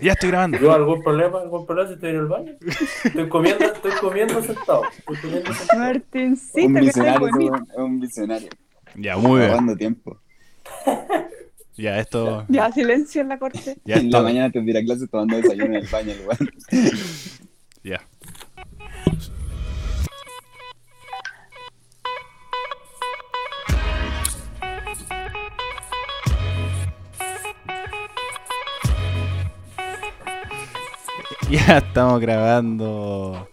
Ya estoy grabando. ¿Yo algún problema? ¿Algún problema si estoy en el baño? Estoy comiendo, estoy comiendo sentado. Estoy comiendo sentado. Martincito, un visionario, es un visionario. Ya, muy bien. Tiempo. Ya, esto. Ya, silencio en la corte. Ya en la mañana te tira clases tomando desayuno en el baño, el. Ya. Ya estamos grabando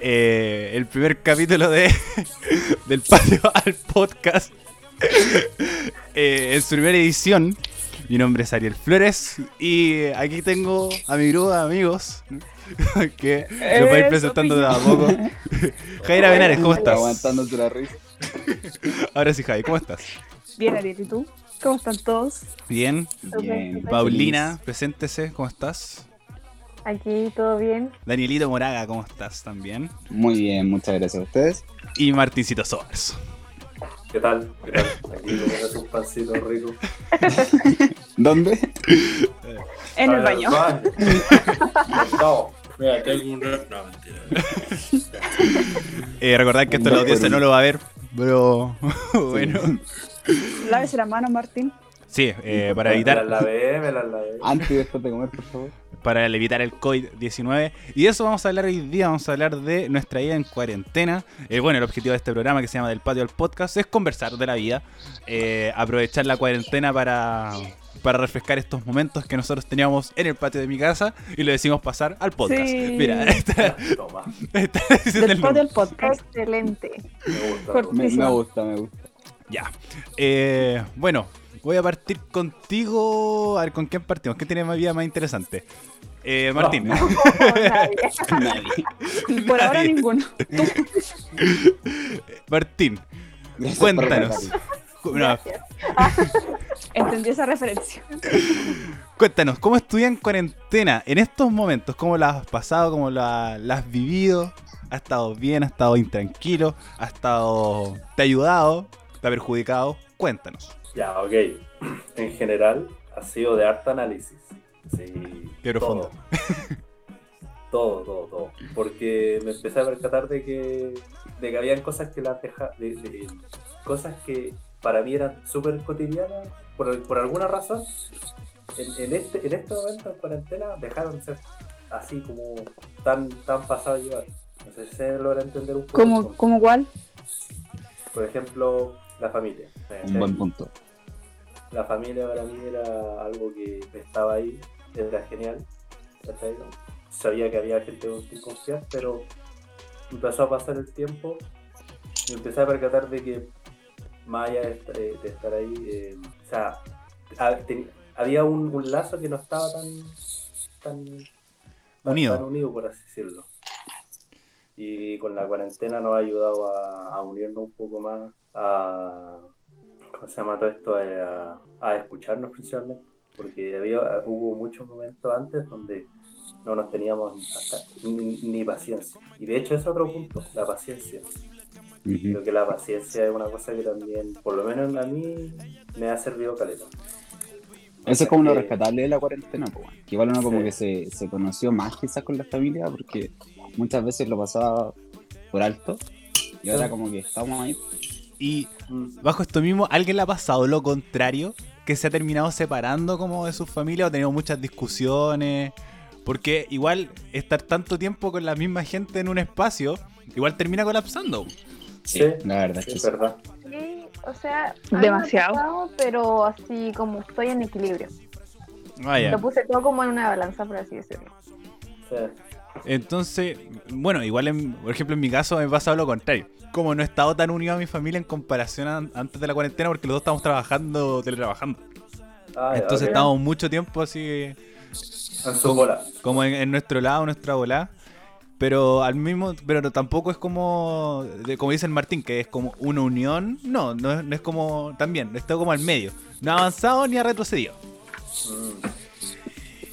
eh, el primer capítulo de del patio al podcast eh, en su primera edición. Mi nombre es Ariel Flores y aquí tengo a mi grupo de amigos que me voy a ir presentando de a poco. Jaira Benares, ¿cómo Está estás? aguantándose la risa. Ahora sí, Javi, ¿cómo estás? Bien, Ariel, ¿y tú? ¿Cómo están todos? Bien. Bien. Paulina, preséntese, ¿cómo estás? Aquí todo bien. Danielito Moraga, ¿cómo estás también? Muy bien, muchas gracias a ustedes. Y Martincito Sobers. ¿Qué tal? ¿Qué tal? Aquí un pancito rico. ¿Dónde? En el baño. No. Mira, tengo un. No, mentira. Eh, recordad que esto la audiencia no lo va a ver, pero bueno. Lávese la mano, Martín. Sí, eh, para Me evitar las lavé, me las lavé. Antes y después de comer, por favor. Para evitar el COVID-19. Y de eso vamos a hablar hoy día, vamos a hablar de nuestra vida en cuarentena. Eh, bueno, el objetivo de este programa que se llama Del Patio al Podcast es conversar de la vida, eh, aprovechar la cuarentena para, para refrescar estos momentos que nosotros teníamos en el patio de mi casa y lo decimos pasar al podcast. Sí. Mira, está, Toma. está diciendo Del el patio al podcast. Excelente. Me gusta. Me, me gusta, me gusta. Ya. Eh, bueno, voy a partir contigo. A ver, ¿con quién partimos? ¿Quién tiene más vida más interesante? Eh, Martín. Nadie. Nadie. Por ahora Nadie. ninguno. Martín, Gracias cuéntanos. no, Gracias. Entendí esa referencia. cuéntanos, ¿cómo estudias en cuarentena en estos momentos? ¿Cómo la has pasado? ¿Cómo la, la has vivido? ¿Ha estado bien? ¿Ha estado intranquilo? ¿Ha estado... ¿Te ha ayudado? ¿Te ha perjudicado? Cuéntanos. Ya, ok. En general, ha sido de harta análisis. Sí. Qué profundo. Todo, todo, todo. Porque me empecé a percatar de que, de que habían cosas que las deja, de, de- cosas que para mí eran súper cotidianas, por, por alguna razón, en, en este, en este momento en cuarentena dejaron de ser así como tan, tan pasado a llevar. No sé si se logra entender un poco. ¿Cómo, cómo cuál? Por ejemplo, la familia. Un buen punto. La familia para mí era algo que estaba ahí, era genial. Sabía que había gente con quien confiar, pero empezó a pasar el tiempo y empecé a percatar de que más allá de, est- eh, de estar ahí, eh, o sea, ha- ten- había un, un lazo que no estaba tan, tan, tan- Unido. tan unido, por así decirlo. Y con la cuarentena nos ha ayudado a, a unirnos un poco más, a, ¿cómo se llama todo esto? Eh, A, a escucharnos principalmente, porque había, hubo muchos momentos antes donde no nos teníamos hasta- ni, ni paciencia. Y de hecho es otro punto, la paciencia. Ujú. Creo que la paciencia es una cosa que también, por lo menos a mí, me ha servido caleta. Eso es como lo que- rescatable de la cuarentena, weón. que igual uno como Sí. que se, se conoció más quizás con la familia porque muchas veces lo pasaba por alto y ahora como que estamos ahí. Y Mm. bajo esto mismo, ¿alguien le ha pasado lo contrario? Que se ha terminado separando como de su familia o ha tenido muchas discusiones. Porque igual estar tanto tiempo con la misma gente en un espacio, igual termina colapsando. Sí, Sí, la verdad Sí, es verdad. Sí, o sea, Demasiado. pasado, pero así como estoy en equilibrio. Vaya. Lo puse todo como en una balanza, por así decirlo. Sí. Entonces, bueno, igual en- por ejemplo en mi caso me pasa lo contrario. Como no he estado tan unido a mi familia en comparación a antes de la cuarentena porque los dos estamos trabajando, teletrabajando. Ah, ya, Entonces ok. estamos mucho tiempo así En su bola. como en, en nuestro lado, nuestra bola. Pero al mismo, pero tampoco es como, como dice el Martín, que es como una unión. No, no es, no es como, también, está como al medio. No ha avanzado ni ha retrocedido. Mm.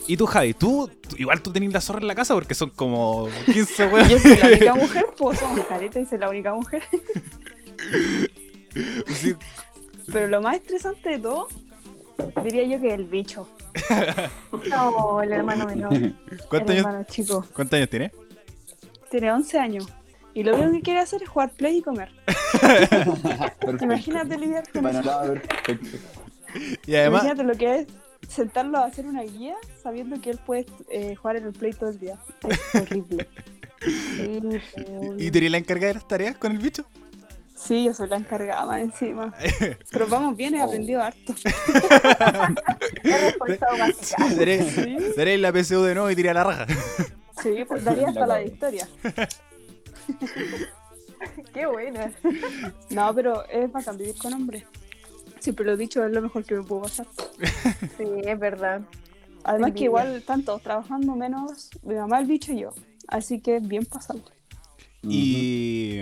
Y tú, Javi, tú, tú- igual tú tenés la zorra en la casa porque son como 15 weón. Yo soy la única mujer, pues somos caleta y soy la única mujer. Sí, Pero lo más estresante de todo, diría yo que el bicho. No, el hermano menor. ¿Cuántos años, hermano chico. ¿Cuántos años tiene? Tiene 11 años. Y lo único que quiere hacer es jugar play y comer. Imagínate lidiar con eso. Y además, Imagínate lo que es sentarlo a hacer una guía sabiendo que él puede eh, jugar en el play todo el día. Es horrible. Sí, ¿y tenía la encargada de las tareas con el bicho? Sí, yo soy la encargada más encima. Pero vamos bien, he aprendido harto. Seré, Sí, la PSU de nuevo y tiré a la raja. sí pues daría hasta la victoria. Qué buena. No, pero es bacán vivir con hombres. Siempre lo he dicho, es lo mejor que me pudo pasar. Sí, es verdad. Además que igual están todos trabajando menos mi mamá, el bicho y yo. Así que bien pasable. Y,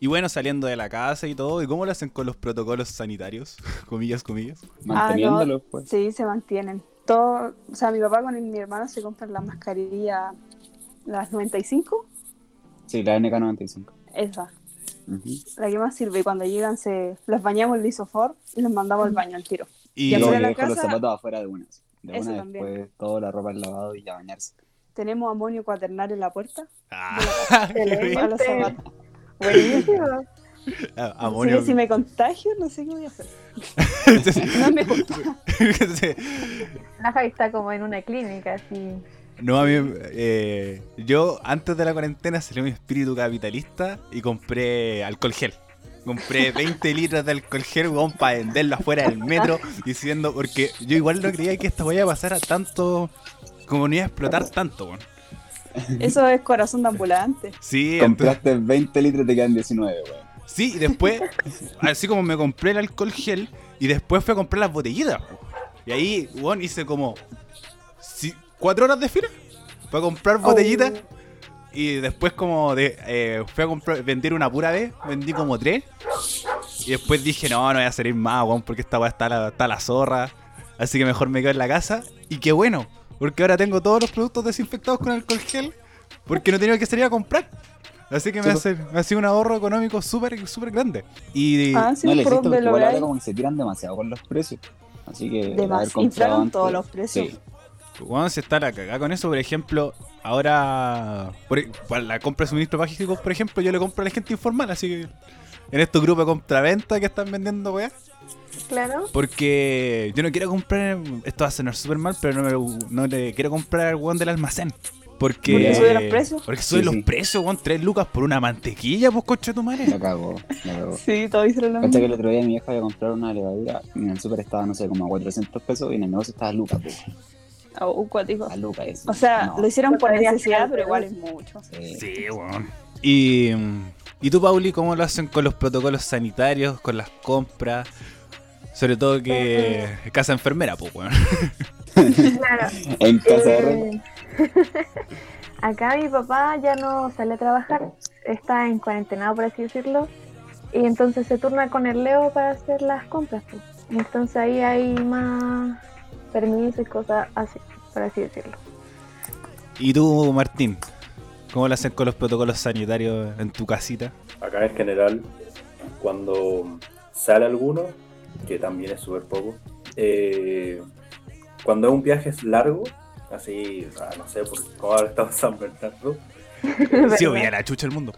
y bueno, saliendo de la casa y todo, ¿y cómo lo hacen con los protocolos sanitarios? comillas, comillas. Manteniéndolo, pues. Sí, se mantienen. Todo, o sea, mi papá con el- mi hermano se compran las mascarillas, las 95, Sí, la NK95. esa, Ujú. la que más sirve. Y cuando llegan, se las bañamos en lisofor y los mandamos al baño al tiro. Y, Y de que la dejo los casa- zapatos afuera de unas. De Eso una también. después toda la ropa al lavado y a bañarse. Tenemos amonio cuaternario en la puerta Ah, bien. para los zapatos. Buenísimo. Ah, amonio. que si me contagio, no sé qué voy a hacer. No me gusta. La Javi está como en una clínica, así. No, a mí, eh, yo antes de la cuarentena salió mi espíritu capitalista y compré alcohol gel. Compré 20 litros de alcohol gel, weón, para venderlo afuera del metro, diciendo, porque yo igual no creía que esto vaya a pasar a tanto, como no iba a explotar tanto, weón. Eso es corazón de ambulante. Sí, entonces, Compraste 20 litros, te quedan 19, weón. sí, y después, así como me compré el alcohol gel, y después fui a comprar las botellitas. Y ahí, weón, hice como cuatro horas de fila para comprar botellitas. Y después como de eh, fui a comprar, vender una pura vez, vendí como tres. Y después dije, no, no voy a salir más, weón, porque esta weá está la, está la zorra. Así que mejor me quedo en la casa. Y qué bueno, porque ahora tengo todos los productos desinfectados con alcohol gel, porque no tenido que salir a comprar. Así que me, hace, me ha sido un ahorro económico súper, súper grande. Y Ah, sí, no veáis. como que se tiran demasiado con los precios. Así que. De el más, haber comprado inflaron todos los precios. Sí. Bueno, se está la cagada con eso, por ejemplo, ahora por, para la compra de suministros básicos, por ejemplo, yo le compro a la gente informal, así que en estos grupos de compraventa que están vendiendo weá, Claro. porque yo no quiero comprar, esto va a sonar súper mal, pero no, me- no le quiero comprar al weón del almacén. Porque, ¿Porque suben los precios? Porque suben Sí, los sí. precios, weón, 3 lucas por una mantequilla, pues coche tu madre. La cagó, la cagó. Sí, todos hicieron lo mismo. que el otro día mi vieja iba a comprar una levadura y en el super estaba, no sé, como a 400 pesos y en el negocio estaba a Lucas, pues. Oh, un cuático. A Lucas, eso. O sea, No, lo hicieron por necesidad, pero igual es mucho. sí. Sí, weón. Y, ¿Y tú, Pauli, cómo lo hacen con los protocolos sanitarios, con las compras? Sobre todo que casa enfermera, pues, weón. Claro. En casa de. Eh, Acá mi papá ya no sale a trabajar, está en cuarentena, por así decirlo, y entonces se turna con el Leo para hacer las compras. pues. Entonces ahí hay más permisos y cosas así, por así decirlo. ¿Y tú, Martín? ¿Cómo lo hacen con los protocolos sanitarios en tu casita? Acá en general, cuando sale alguno, que también es súper poco, eh, cuando es un viaje es largo, así, no sé, por como ahora estamos en San Bernardo, Sí, obvia la chucha del mundo.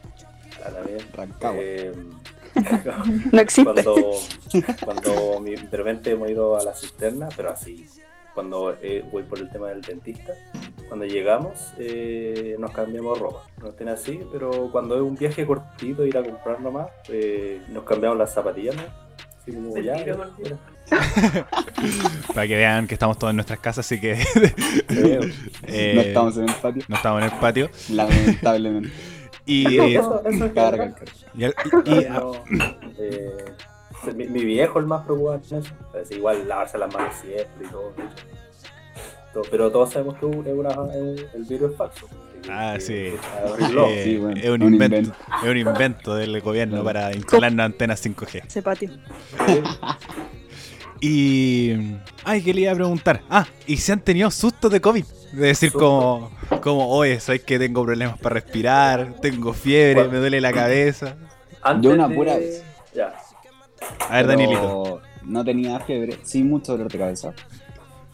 a la vez, Rancagua. eh, No existe. cuando, cuando mi- de repente hemos ido a la cisterna, pero así, cuando eh, voy por el tema del dentista, cuando llegamos eh, nos cambiamos ropa, no estén así, pero cuando es un viaje cortito, ir a comprar nomás, eh, nos cambiamos las zapatillas, ¿no? Así como ya, ya, Para que vean que estamos todos en nuestras casas, así que eh, no estamos en el patio, no estamos en el patio. lamentablemente. Y, eh, Eso, eso es Cabe verdad. recalcar. y- y- No, eh, mi, mi viejo el más preocupado en eso. Es igual lavarse las manos siempre y todo. Todo- Pero todos sabemos que es una- es un- el virus es falso. Ah, Que- sí. que abrirlo. eh, Sí, bueno, es, un un invento, invento. es un invento del gobierno para instalarnos antenas 5G. Ese patio. Y. Ay, que le iba a preguntar. Ah, ¿y si han tenido sustos de COVID? De decir, como, como, oye, sabes que tengo problemas para respirar, tengo fiebre, me duele la cabeza. Antes Yo una de- pura vez. Ya. A ver, Danielito. No tenía fiebre, sí mucho dolor de cabeza.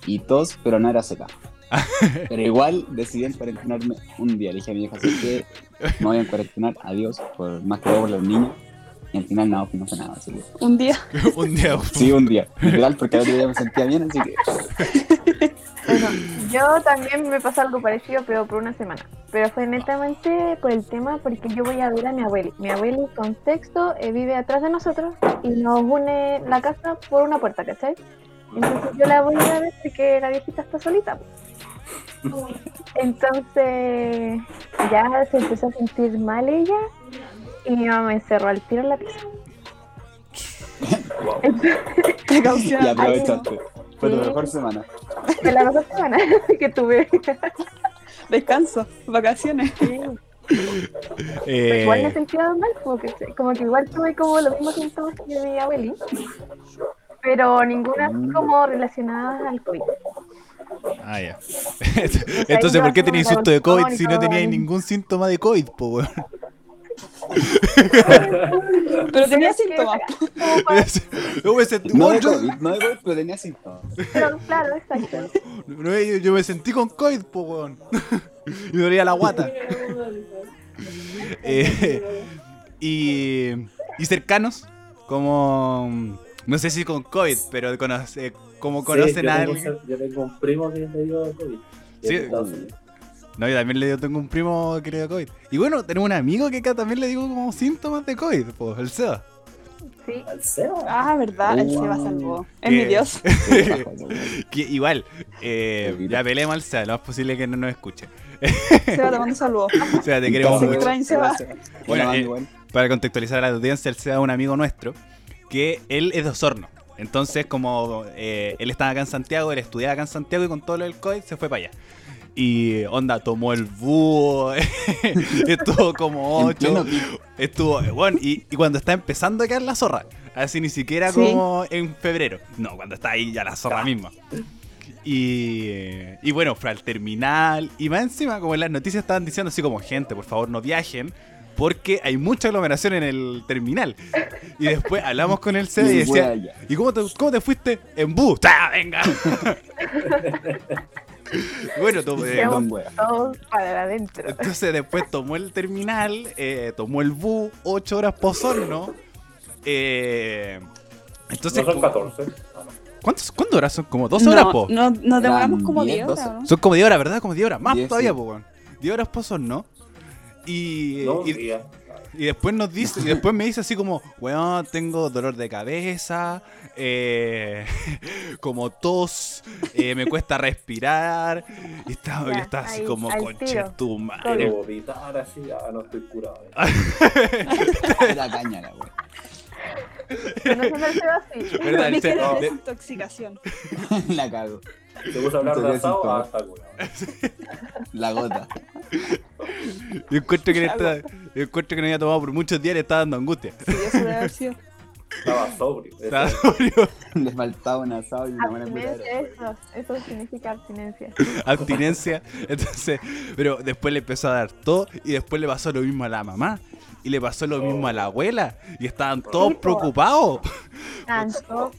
y tos, pero no era seca. Pero igual decidí cuarentenarme un día. Le dije a mi vieja, así que me voy a cuarentenar, adiós, por más que todo por los niños. Y al final no, no fue nada, así que... Un día. un día. Sí, un día. Literal, porque al otro día me sentía bien, así que... Yo también me pasó algo parecido, pero por una semana. Pero fue netamente por el tema, porque yo voy a ver a mi abueli. Mi abueli con texto eh, vive atrás de nosotros y nos une la casa por una puerta, ¿cachai? Entonces yo la voy a ver porque la viejita está solita. pues. Entonces ya se empezó a sentir mal ella y mi mamá me encerró al tiro en la pieza. Wow. Precaución. Y aprovechaste. Fue tu Sí. mejor semana. Fue la mejor semana que tuve. Descanso. Vacaciones. Eh, Igual me sentía mal, como que, como que igual tuve como los mismos síntomas que mi abueli, pero ninguna así como relacionada al COVID. Ah, ya. Entonces, ¿por qué tenéis susto de COVID si no teníais ningún síntoma de COVID, po, weón? Pero tenía síntomas. Yo me sentí, No de yo, COVID, no pero tenía síntomas. pero claro, exacto. no, yo- yo me sentí con COVID, po, weón. Y me dolía la guata. Eh, y, y cercanos, como. No sé si con COVID, pero conoce, como Sí, conocen yo a tengo, alguien. yo tengo un primo que le dio COVID. Sí. No, yo también le digo, tengo un primo que le dio COVID. Y bueno, tenemos un amigo que acá también le digo como síntomas de COVID, pues, el SEBA. Sí. ¿Al Seba? Ah, verdad. Él se va Wow. salvó. Es mi Que- Dios. Que igual, eh, ya peleemos al SEBA, lo más posible que no nos escuche. Se va tomando salvo. O sea, te queremos mucho. extraño, Seba. Bueno, Bueno, eh. Para contextualizar a la audiencia, el SEBA es un amigo nuestro, que él es de Osorno. Entonces, como eh, él estaba acá en Santiago, él estudiaba acá en Santiago y con todo lo del COVID se fue para allá. Y onda, tomó el búho, estuvo como ocho, estuvo, bueno, y, y cuando está empezando a caer la zorra, así ni siquiera Sí. como en febrero, no, cuando está ahí ya la zorra misma. Y, y bueno, fue al terminal, y más encima, como en las noticias estaban diciendo así como, gente, por favor no viajen, porque hay mucha aglomeración en el terminal. Y después hablamos con el CD y decía. ¿y cómo te, cómo te fuiste? En bus. ¡Ah, venga! bueno, to- eh. Todos para adentro. entonces después tomó el terminal, eh, tomó el bus, 8 horas pozorno. Eh, entonces, No son como- 14. Ah, no. ¿cuántos, ¿cuántas horas son? Como 12 horas, No, po. no, nos demoramos como 10, 10 horas, 12. ¿no? Son como 10 horas, ¿verdad? Como 10 horas. Más Diez, todavía, sí. po, weón. 10 horas pozorno. Y, y. y después nos dice, y después me dice así como, weón, tengo dolor de cabeza, eh, como tos, eh, me cuesta respirar. Y estaba, y Ya, estaba así ahí, como, al conche tiro. tu Quiero madre. vomitar así. Ah, no estoy curado. Era caña la wea. Conociendo al Seba, sí. ¿Verdad? Mi El se- querida de- desintoxicación. La cago. Te puse a hablar de asado. sí, Ah. La gota. Yo encuentro que, le está- yo encuentro que no había tomado por muchos días, le está dando angustia. Sí, eso debe haber sido. Estaba sobrio. Estaba sobrio. Le faltaba un asado y una buena Abstinencia, eso. Eso significa abstinencia. abstinencia. Entonces, pero después le empezó a dar todo y después le pasó lo mismo a la mamá y le pasó lo mismo a la abuela y estaban todos Sí, preocupados. Tanto.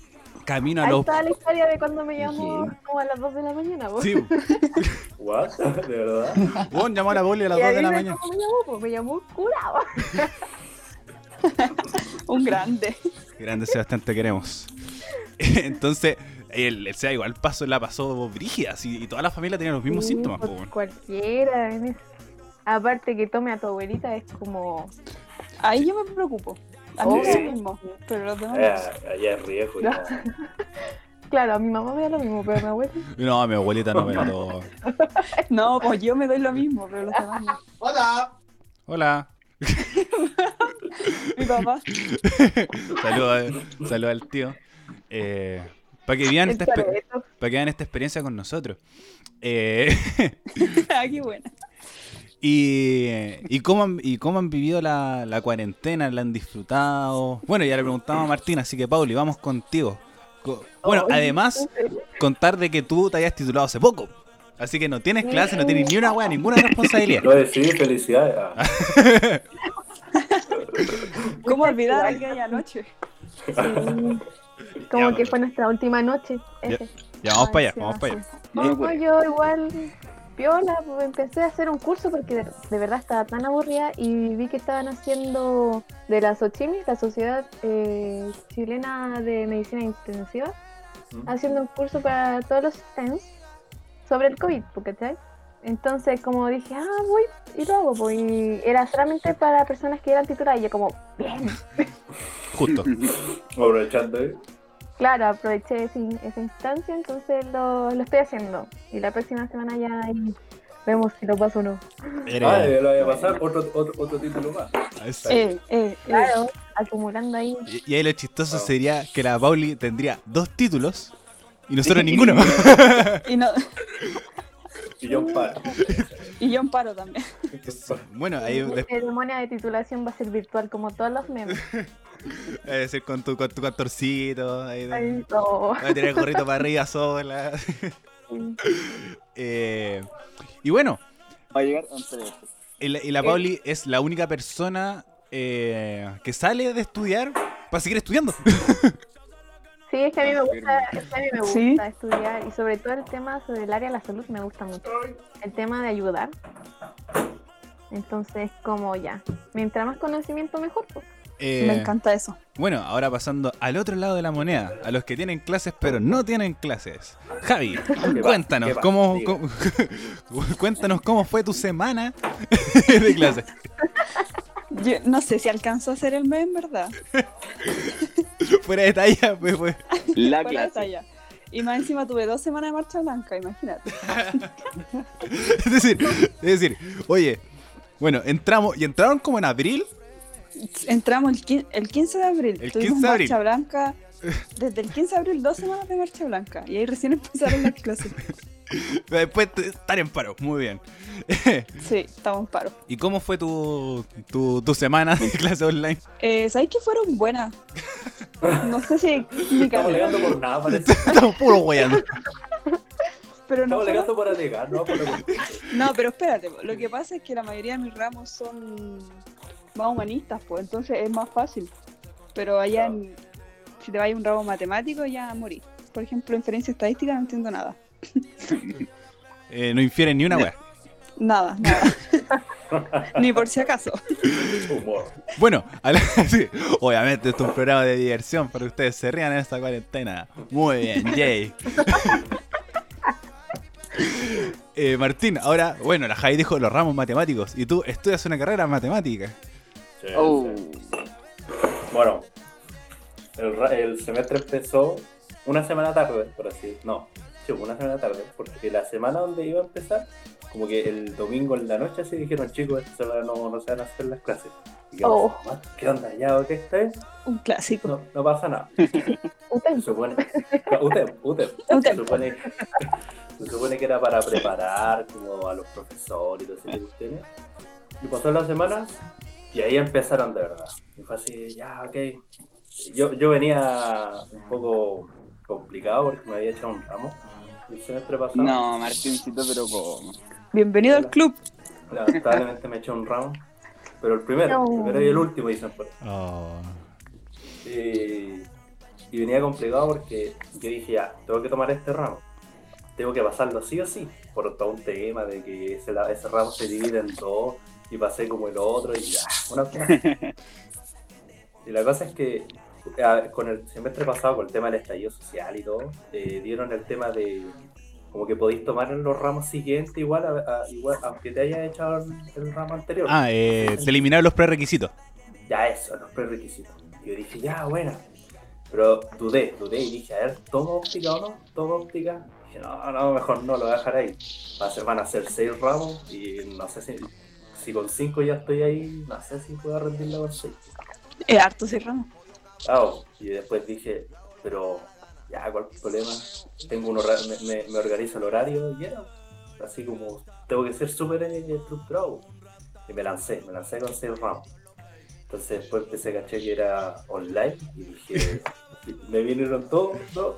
Camino a Ahí los está la historia de cuando me llamó Sí. como a las 2 de la mañana. po. Sí, ¿What? ¿De verdad? bueno, llamó a la poli a las Y 2 de la mañana. cómo me llamó, pues me llamó curado. Un grande. Grande Sebastián, te queremos. Entonces, el, el SEA igual pasó, la pasó brígida así, y toda la familia tenía los mismos Sí, síntomas. pues, po. Cualquiera. en es- Aparte que tome a tu abuelita es como... Ahí yo me preocupo. A mí Oh. me da lo mismo. Pero los demás. Eh, allá es riesgo. No. Claro, a mi mamá me da lo mismo, pero a mi abuela... No, a mi abuelita no me la todo. No, pues yo me doy lo mismo, pero los demás no. Hola. Mi papá. Saludos saludo al tío. Eh, para que vean esta para que vean esta experiencia con nosotros. Eh, Ah, qué buena. Y, y, cómo han, y cómo han vivido la, la cuarentena, la han disfrutado. Bueno, ya le preguntamos a Martín, así que Pauli, vamos contigo. Co- Bueno, además, contar de que tú te hayas titulado hace poco. Así que no tienes clase, no tienes ni una wea, ninguna responsabilidad. Lo decidí, felicidades. Ah, ¿Cómo olvidar aquella noche? Sí. Como Ya, que fue nuestra última noche. Ese. Ya, vamos Ay, para allá, sí, vamos ah, para allá. No yo igual, piola, pues, empecé a hacer un curso porque de, de verdad estaba tan aburrida y vi que estaban haciendo de la SOCHIMI, la Sociedad eh, Chilena de Medicina Intensiva, ¿Mm? haciendo un curso para todos los STEMs sobre el COVID, ¿tú ¿cachai? Entonces, como dije, ah, voy y lo hago, pues, y era solamente para personas que eran titulares, y yo como, bien, Justo. Aprovechando, ¿eh? Claro, aproveché ese- esa instancia, entonces lo, lo estoy haciendo, y la próxima semana ya ahí vemos si lo paso o no. Ah, ya lo voy a pasar, otro, otro, otro título más. Eh, eh, eh. Claro, acumulando ahí. Y, y ahí lo chistoso sería que la Pauli tendría dos títulos y nosotros ninguno. Y, no, Y yo paro. y yo amparo también. bueno, ahí La ceremonia de titulación va a ser virtual como todos los memes. debe ser con tu, con tu cantorcito. Ahí, Ahí, no. Va a tirar el gorrito para arriba sola. Eh, y bueno, Va a llegar antes de esto. y la, y la Pauli es la única persona eh, que sale de estudiar para seguir estudiando. Sí, es que a mí me gusta, es que a mí me gusta Sí. estudiar y sobre todo el tema sobre el área de la salud me gusta mucho. El tema de ayudar. Entonces, como ya, mientras más conocimiento mejor. Pues. Eh, Me encanta eso. Bueno, ahora pasando al otro lado de la moneda, a los que tienen clases pero no tienen clases. Javi, cuéntanos ¿Qué pasa? cómo, cuéntanos cómo fue tu semana de clases. Yo no sé si alcanzó a hacer el mes en verdad. Fuera de talla, pues, pues. La Fuera de clase. talla. Y más encima tuve dos semanas de marcha blanca, imagínate. Es decir, es decir, oye, bueno, entramos y entraron como en abril. Entramos el, quin- el 15 de abril. El Tuvimos 15 de abril. marcha blanca. Desde el 15 de abril, dos semanas de marcha blanca. Y ahí recién empezaron las clases. Después de estar en paro, muy bien. Sí, estamos en paro. ¿Y cómo fue tu, tu, tu semana de clase online? Eh, ¿Sabéis que fueron buenas? No sé si mi Estamos alegando por nada, parece. Estamos puro weyando. pero no Estamos alegando por alegar, ¿no? Por lo No, pero espérate, lo que pasa es que la mayoría de mis ramos son más humanistas, pues entonces es más fácil. Pero allá en, si te vas a un ramo matemático ya morí. Por ejemplo, inferencia estadística no entiendo nada. Eh, no infieren ni una wea. Nada, nada. Ni por si acaso. humor. Bueno, a la- sí, obviamente esto es un programa de diversión para que ustedes se rían en esta cuarentena. Muy bien, Jay. Eh, Martín, ahora, bueno, la Javi dijo los ramos matemáticos y tú estudias una carrera en matemáticas. Sí, Oh. sí. Bueno, el, semestre empezó una semana tarde, por así decirlo. No, sí, una semana tarde, porque la semana donde iba a empezar, como que el domingo en la noche así dijeron, chicos, esta semana no, no se van a hacer las clases. Y yo, Oh. "¿Ah? ¿qué onda? ¿Ya está bien? Un clásico. No, no pasa nada. Se supone, usted, usted, se supone, se supone que era para preparar como a los profesores y todo ese tipo de. Y pasó la semana y ahí empezaron de verdad. Y fue así, ya, ok. Yo, yo venía un poco complicado porque me había echado un ramo el semestre pasado. No, Martincito, pero ¿cómo? Bienvenido al club. Lamentablemente me eché un ramo. Pero el primero, No. el primero y el último dicen por Oh. Eh, y venía complicado porque yo dije, ya, tengo que tomar este ramo. Tengo que pasarlo sí o sí, por todo un tema de que ese, ese ramo se divide en dos y pasé como el otro y ya, una cosa. Y la cosa es que con el semestre pasado, con el tema del estallido social y todo, eh, dieron el tema de como que podéis tomar en los ramos siguientes igual, a- a- igual aunque te hayas echado el, el ramo anterior. Ah, eh, te eliminaron los prerequisitos. Ya eso, los prerequisitos. Y yo dije, ya, buena. Pero dudé, dudé y dije, a ver, ¿tomo óptica o no? ¿Tomo óptica? Dije, no, no, mejor no, lo voy a dejar ahí. Va a ser, van a ser seis ramos y no sé si, si con cinco ya estoy ahí, no sé si puedo rendirla con seis. Es harto ese ramo. Ah, y después dije, pero ya, ¿cuál es el problema? Tengo un hora- me, me, me organizo el horario y era así como, tengo que ser súper eh, estructurado. Y me lancé, me lancé con seis ramos. Entonces después empecé a caché que era online y dije, me vinieron dos, dos,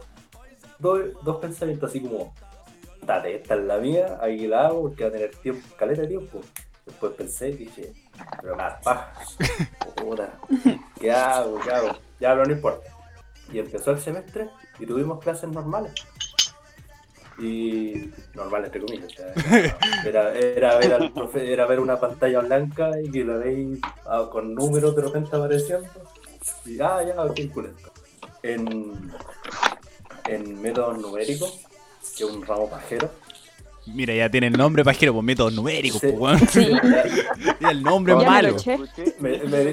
dos, dos pensamientos así como, dale, esta es la mía, ahí la hago porque va a tener tiempo, caleta de tiempo. Después pensé y dije, pero nada, paja. Puta, ¿qué hago? ¿Qué hago? Ya, pero no importa. Y empezó el semestre y tuvimos clases normales. Y normales entre comillas. o sea, era, era, ver al profe- era ver una pantalla blanca y que la veis ah, con números de repente apareciendo. Y ah, ya, ok, cool. En, en métodos numéricos, que es un ramo pajero. Mira, ya tiene el nombre pajero, pues métodos numéricos, Sí. pues, weón. Sí. El nombre es malo. Me, me, me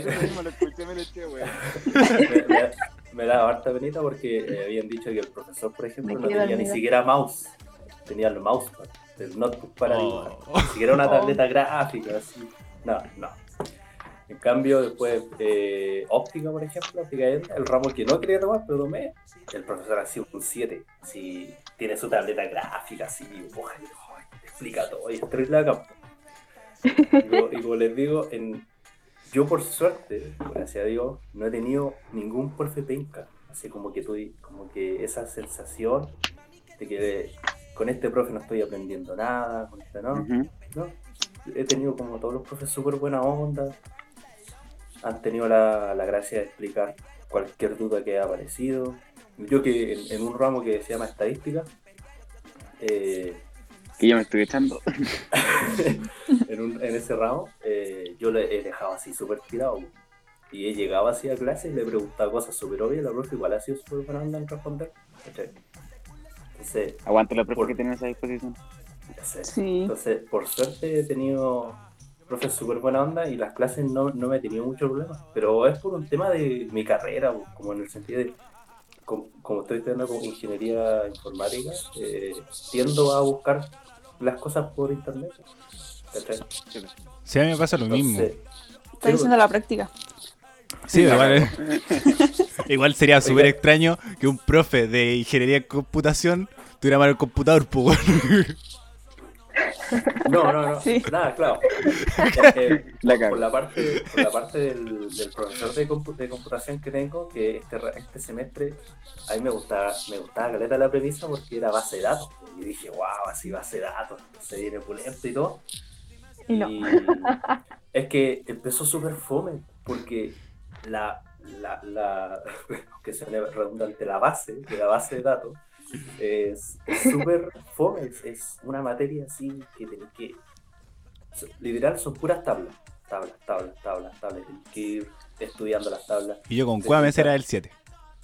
lo escuché, me lo eché, weón. me, me- me daba harta penita porque eh, habían dicho que el profesor, por ejemplo, Me no tenía ni siquiera mouse. Tenía el mousepad, el notebook para dibujar. Oh. Ni siquiera una Oh. tableta gráfica, así. No, no. En cambio, después, eh, óptica, por ejemplo, óptica el, el ramo que no quería tomar, pero tomé, el profesor ha sido un 7. Así, tiene su tableta gráfica, así, ay, te explica todo, y es terrible acá. Y como, y como les digo, en, yo por suerte, gracias a Dios, no he tenido ningún profe penca. Así como que tú, como que esa sensación de que con este profe no estoy aprendiendo nada, con este no. ¿no? He tenido como todos los profes súper buena onda. Han tenido la, la gracia de explicar cualquier duda que haya aparecido. Yo que en, en un ramo que se llama estadística, eh, Que yo me estoy echando. en, un- en ese ramo, eh, yo le he dejado así súper tirado. Y he llegado así a clase y le he preguntado cosas súper obvias y la profe igual ha sido súper buena onda en responder. Entonces, Aguanta la profe Por- que tiene a esa disposición. sé. Sí. Entonces, por suerte he tenido profes súper buena onda y las clases no, no me he tenido mucho problema. Pero es por un tema de mi carrera, como en el sentido de, como, como estoy estudiando como ingeniería informática, eh, tiendo a buscar las cosas por internet. ¿cachai? Sí, a mí me pasa lo mismo. Estoy haciendo la práctica. Sí, igual, igual sería súper extraño que un profe de ingeniería en computación tuviera mal el computador, pues. No, no, no. Sí. Nada, claro. Eh, eh, La por, la parte, por la parte del, del profesor de, compu- de computación que tengo, que este, este semestre a mí me gustaba, me gustaba caleta la premisa porque era base de datos. Y dije, wow, así base de datos, se viene pulento y todo. Y no. Y es que empezó súper fome, porque la, la, la que se redundante, la base de la base de datos es súper fome, es, es una materia así que tenés que. Literal son puras tablas, tablas, tablas, tablas, tablas. Tenés que ir estudiando las tablas. Y yo con Cuames era el 7.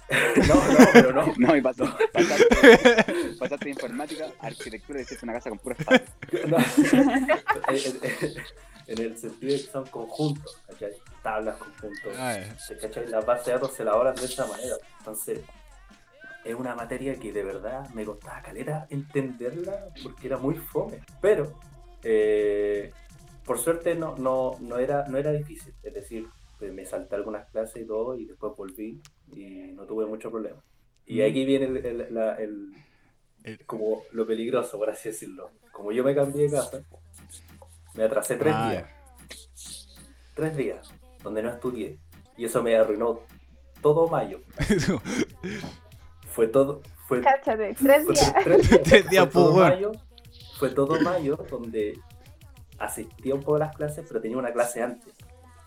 No, no, pero no. No, y pasó. Pasaste, pasaste de informática a arquitectura y hiciste una casa con puras. No. en, el sentido de que son conjuntos, ¿cachai? Tablas, conjuntos. Ah, ¿Se cachai? Las bases de datos se elaboran de esa manera. Entonces, es una materia que de verdad me costaba caleta entenderla porque era muy fome. Pero, eh, por suerte, no, no, no, era, no era difícil. Es decir, pues, me salté algunas clases y todo, y después volví y no tuve mucho problema. Y aquí viene el, el- la- el- El- como lo peligroso, por así decirlo. Como yo me cambié de casa, me atrasé tres Ah, días. Tres días donde no estudié. Y eso me arruinó todo mayo. Fue todo. Fue, Cáchate, tres fue días. tres días. Tres días, Fue todo mayo. Fue todo mayo donde asistía un poco a las clases, pero tenía una clase antes.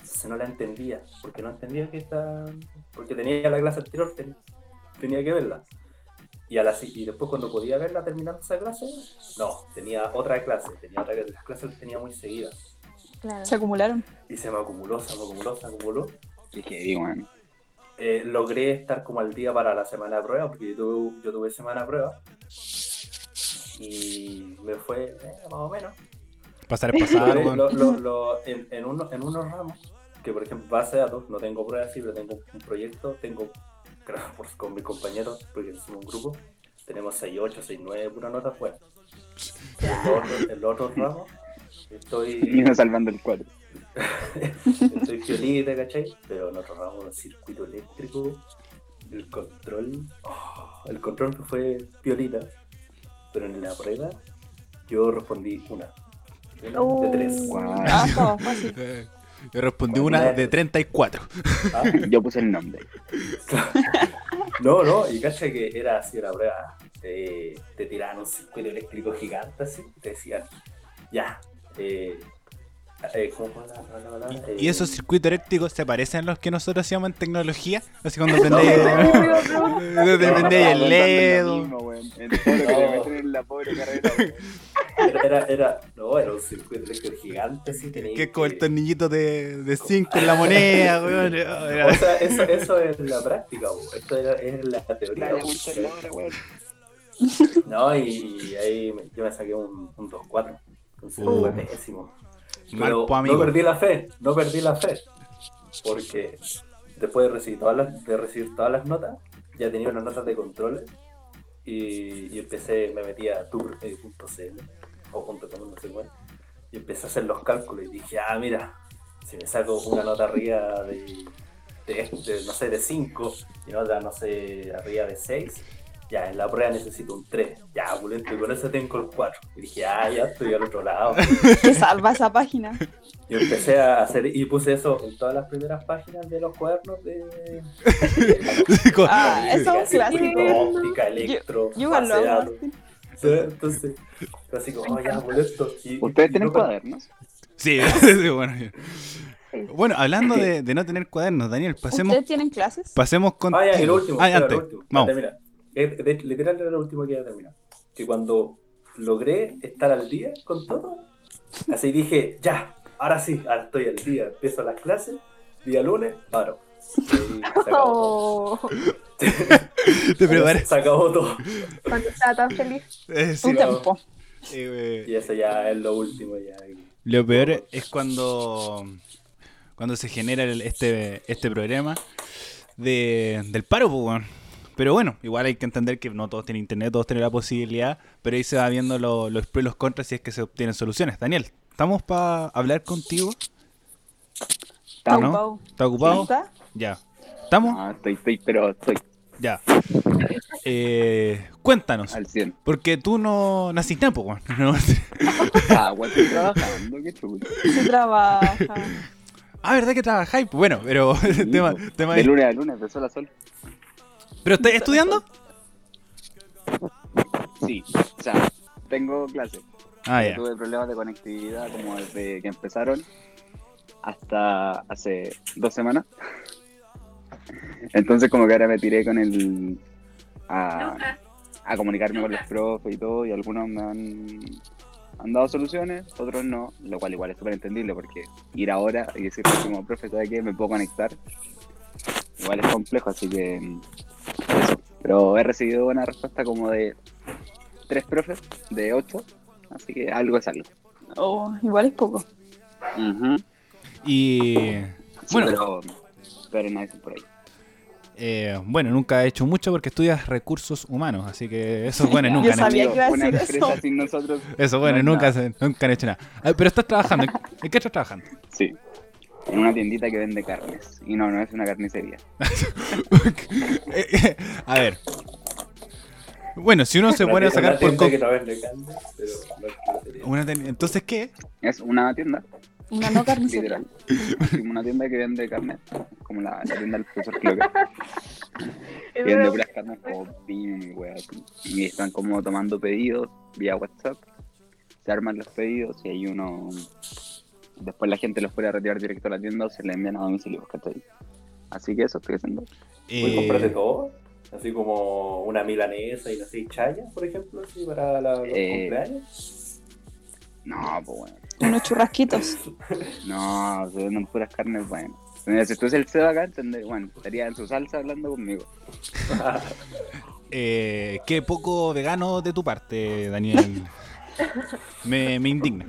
Entonces no la entendía. Porque no entendía que está. Porque tenía la clase anterior, ten- tenía que verla. Y, a la, y después cuando podía verla terminando esa clase, no, tenía otra clase, tenía otra las clases las tenía muy seguidas. Claro. Se acumularon. Y se me acumuló, se me acumuló, se me acumuló. Dije, digo, man. Eh, logré estar como al día para la semana de prueba, porque yo tuve, yo tuve semana de prueba. Y me fue eh, más o menos. Pasar es pasar, lo- lo- lo- en, en uno- en unos ramos, que por ejemplo base de datos, no tengo pruebas así, pero tengo un proyecto, tengo con mis compañeros, porque somos un grupo, tenemos 6, 8, 6, 9, pura nota fuera. En los otros- ramos Y estoy, uno salvando el cuadro. estoy piolita, ¿cachai? Pero en otro ramo, el circuito eléctrico, el control, oh, el control fue piolita, pero en la prueba yo respondí una. Una Oh. de tres. Ah, fácil. Eh, Yo respondí una de 34. Ah, Yo puse el nombre. No, no, y cacha que era así la prueba. Te, te tiraban un circuito eléctrico gigante así, te decían, ya, eh, eh, ¿cómo fue la- la- la- la- ¿Y, eh, y esos circuitos eléctricos se parecen a los que nosotros hacíamos en tecnología? Así cuando prendéis el LED. Lo mismo, weón. En todo lo que le meten en la pobre carrera, weón. Era, era, no, era un circuito eléctrico gigante, sí, tenía Que es como el tornillito de, de zinc en la moneda, weón. O sea, eso, eso es la práctica, bo. esto era, es la teoría. Weón. No, y ahí me- yo me saqué un, un 2-4. Entonces fue pésimo. Pero no perdí la fe, no perdí la fe. Porque después de recibir todas las, de recibir todas las notas, ya tenía unas notas de controles y, y empecé, me metí a tour.cl o punto com, no sé cuál, y empecé a hacer los cálculos y dije, ah, mira, si me saco una nota arriba de, de, de, no sé, de 5 y otra, no sé, arriba de 6, ya en la prueba necesito un 3, ya, opulento, y con eso tengo el 4. Y dije, ah, ya estoy al otro lado. Que salva esa página. Y empecé a hacer, y puse eso en todas las primeras páginas de los cuadernos de Ah, eso es un clásico. óptica, electro, Yo lo. Sí, Entonces, así como, oh, ya. Y- ¿Ustedes y tienen no- cuadernos? Sí, sí, bueno. Bueno, hablando de, de no tener cuadernos, Daniel, pasemos, ¿Ustedes tienen clases? pasemos con. Ah, ya, lo último, Ah, antes. lo último. Vamos. Eh, de- literal era lo último que iba a terminar. Que cuando logré estar al día con todo, así dije, ya, ahora sí, ahora estoy al día, empiezo las clases, día lunes, paro. Y se acabó todo. Oh, Te preparas. Se acabó todo. cuando estaba tan feliz. Eh, sí, Un tiempo. eh, Y eso ya es lo último ya. Lo peor es cuando cuando se genera el- este, este problema de, del paro, pues. Pero bueno, igual hay que entender que no todos tienen internet, todos tienen la posibilidad, pero ahí se va viendo lo- los pros y los contras si es que se obtienen soluciones. Daniel, ¿estamos para hablar contigo? Está ¿no? ocupado. ¿Está ocupado? ¿Está? Ya. ¿Estamos? No, estoy, estoy, pero estoy Ya. Eh, cuéntanos, al 100. porque tú no naciste, pues, weón. No- Ah, weón, estoy trabajando, qué chulo. Se trabaja. Ah, ¿verdad que trabajáis? Pues Bueno, pero tema, tema De lunes a lunes, de sol a sol. ¿Pero estás estudiando? Sí, o sea, tengo clases. Ah, ya. Tuve problemas de conectividad como desde que empezaron hasta hace dos semanas. Entonces como que ahora me tiré con el... a, a comunicarme con los profes y todo y algunos me han, han dado soluciones, otros no, lo cual igual es súper entendible porque ir ahora y decirle como profe, ¿sabes qué? Me puedo conectar. Igual es complejo, así que... Pero he recibido una respuesta como de tres profes, de ocho, así que algo es algo. Oh, igual es poco. Ujú. Y Sí, bueno, pero, pero por ahí. eh, bueno, nunca he hecho mucho porque estudias recursos humanos, así que eso es bueno, y Yo nunca han hecho. que iba a Una decir empresa eso. sin nosotros. Eso bueno, no nunca, nunca han hecho nada. Ah, pero estás trabajando, ¿en- ¿en qué estás trabajando? Sí. En una tiendita que vende carnes. Y no, no es una carnicería. A ver. Bueno, si uno se pone a sacar por... carne, pero una ten- Entonces, ¿qué? Es una tienda, Una no carnicería. literal. Una tienda que vende carne. Como la, la tienda del profesor Clocker. Que vende puras carnes como pino y weas. así. Y están como tomando pedidos vía WhatsApp. Se arman los pedidos y hay uno. Después la gente los puede retirar directo a la tienda o se le envían a domicilio. ¿cachai? Así que eso estoy haciendo. ¿Puedes Eh, comprarte todo? Así como una milanesa y las seis chayas, por ejemplo, así para la- los Eh, cumpleaños. No, pues bueno. Unos churrasquitos. No, se venden puras carnes, bueno. Mira, Si tú eres el CEO acá, entender, bueno, estaría en su salsa hablando conmigo. eh, qué poco vegano de tu parte, Daniel. Me, me indigna.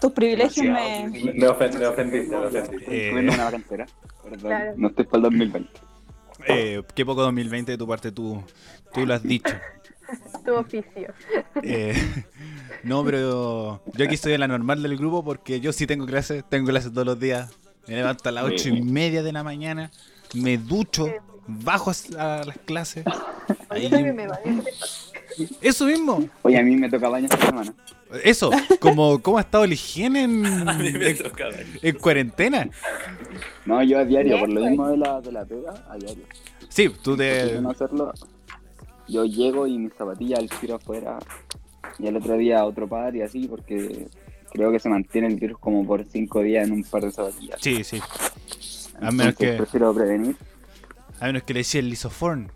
Tus privilegios me. Me, ofend- me ofendiste, me ofendiste. Estoy Eh. una Claro. no estoy para el 2020. Eh, qué poco 2020 de tu parte tú, tú lo has dicho. Tu oficio. Eh, no, pero yo aquí estoy en la normal del grupo porque yo sí tengo clases, tengo clases todos los días. Me levanto a las ocho y media de la mañana, me ducho, bajo a las clases. Ahí- también me va. Eso mismo, Oye, a mí me toca baño esta semana. eso, como cómo ha estado la higiene en, A mí me en, cuarentena. No, yo a diario, por lo mismo de la, de la pega, a diario. Sí, tú te... de no hacerlo, yo llego y mis zapatillas al tiro afuera. Y al otro día a otro par y así, porque creo que se mantiene el virus como por cinco días en un par de zapatillas. Sí, sí. A menos Entonces, que, prefiero prevenir. a menos que le decía el lisoform.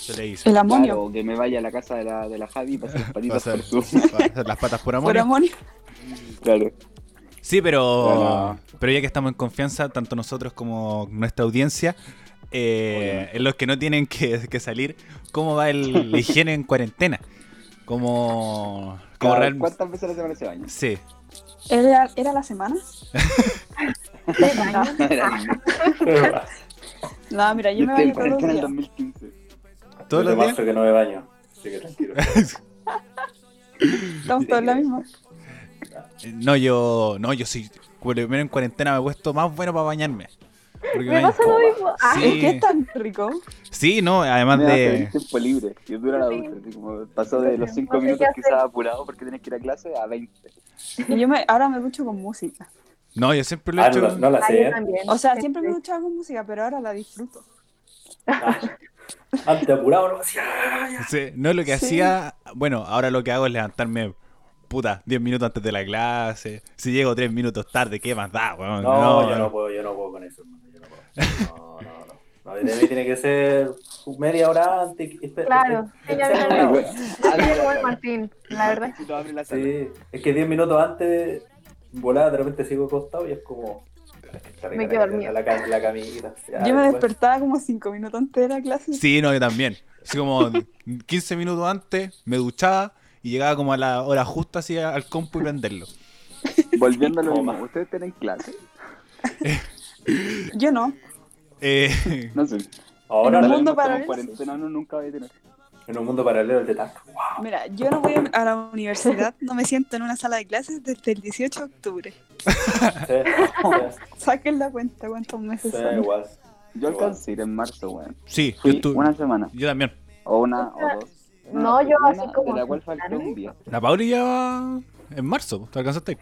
Se le dice. El amonio. Claro, que me vaya a la casa de la, de la Javi para hacer patitas Pasar- por su. pasar las patas por Por amonio. amonio. Claro. Sí, pero, Pero- pero ya que estamos en confianza, tanto nosotros como nuestra audiencia, eh, en los que no tienen que, que salir, ¿cómo va el, la higiene en cuarentena? Como, como real- ¿Cuántas veces a la semana se baña? Sí. ¿Era, era la semana? No, mira, yo me baño todos los días. 2015. ¿Todos Yo los días? que no me baño. Así que tranquilo. Estamos todos en la misma. No, yo, no, yo sí. Por lo menos en cuarentena me he puesto más bueno para bañarme. Porque Me me- pasa lo mismo. Ah, Sí. Es que es tan rico. Sí, no, además Me de... tiempo libre. Y dura la como pasó de los 5 No sé minutos quizás hacer. apurado porque tienes que ir a clase a 20. Y yo me, ahora me ducho con música. No, yo siempre lo he Ah, hecho... no, no la ah, sé. yo ¿eh? O sea, Sí, siempre me sí. duchaba con música, pero ahora la disfruto. Antes apurado, no hacía. "Ah, ya". Sí, no, lo que Sí. hacía, bueno, ahora lo que hago es levantarme, puta, 10 minutos antes de la clase. Si llego 3 minutos tarde, ¿qué más da, weón? No, yo yo no puedo, yo no puedo con eso, hermano. Yo no puedo. No, no, no. No, de mí tiene que ser media hora antes. Claro, sí, ya igual Martín, la verdad. Sí, es que 10 minutos antes, volada, de repente sigo acostado y es como. Me quedo dormido. La, ca- la camita. Ya, Yo me después- despertaba como cinco minutos antes de la clase. Sí, no, yo también. Así como 15 minutos antes, me duchaba y llegaba como a la hora justa así al compu y prenderlo. Volviendo a lo mismo. ¿Ustedes tienen clase? Yo no. Eh, No sé. Ahora En un no, mundo en cuarentena, uno nunca va a tener. En un mundo paralelo el de. Mira, yo no voy a la universidad, no me siento en una sala de clases desde el 18 de octubre. Sí, sí, Saquen la cuenta cuántos meses sí, igual. Yo alcancé ir en marzo, weón. sí, yo, Fui una semana. yo también. O una o dos. No, yo una, así como De la cual faltó un día. La Pauli ya va en marzo, ¿te alcanzaste?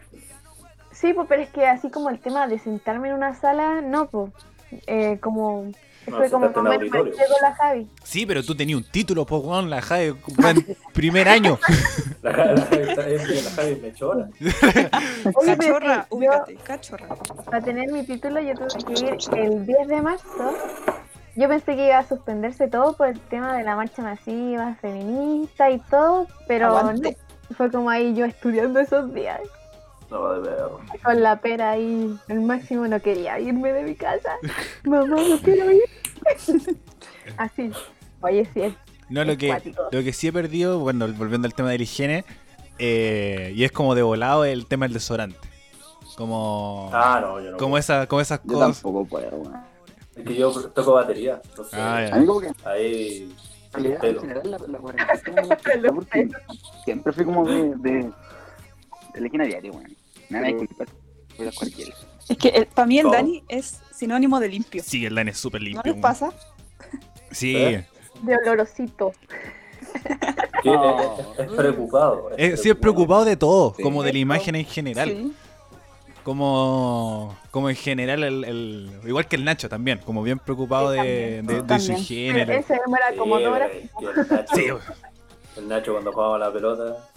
Sí, pues, pero es que así como el tema de sentarme en una sala, no, pues. Eh, como. No, fue como manchego la Javi. Sí, pero tú tenías un título, po, weón, la en primer año. La, la, la, Javi- la Javi me chora. Oye, Cachorra, yo, ubícate, cachorra. para tener mi título, yo tuve que ir el 10 de marzo. Yo pensé que iba a suspenderse todo por el tema de la marcha masiva, feminista y todo, pero no. Fue como ahí yo estudiando esos días. De. Con la pera ahí, al máximo no quería irme de mi casa. Mamá, no quiero ir. Así. Oye, sí, es No, lo que, Cuático. lo que sí he perdido, bueno, volviendo al tema de la higiene, eh, y es como de volado el tema del desodorante. Como, Ah, no, yo no. como, esa, como esas Yo cosas. tampoco puedo. Es que yo toco batería. Entonces, Ah, ya. A mí como que en ahí. realidad, en general, la, la cuarentena me gustó porque siempre fui como de, de, de la esquina diaria, weón. A cualquiera. Es que para mí el Todo. Dani es sinónimo de limpio. Sí, el Dan es súper ¿No limpio. les weón. pasa? Sí, ¿Eh? de olorosito. No. es, es preocupado. Eh, sí, es preocupado de todo, Sí. como de la imagen en general. Sí. Como, como en general, el, el- igual que el Nacho también, como bien preocupado Sí, de, también. de- de su higiene. Pero ese como. Sí, el Nacho, Sí, el Nacho cuando jugaba la pelota.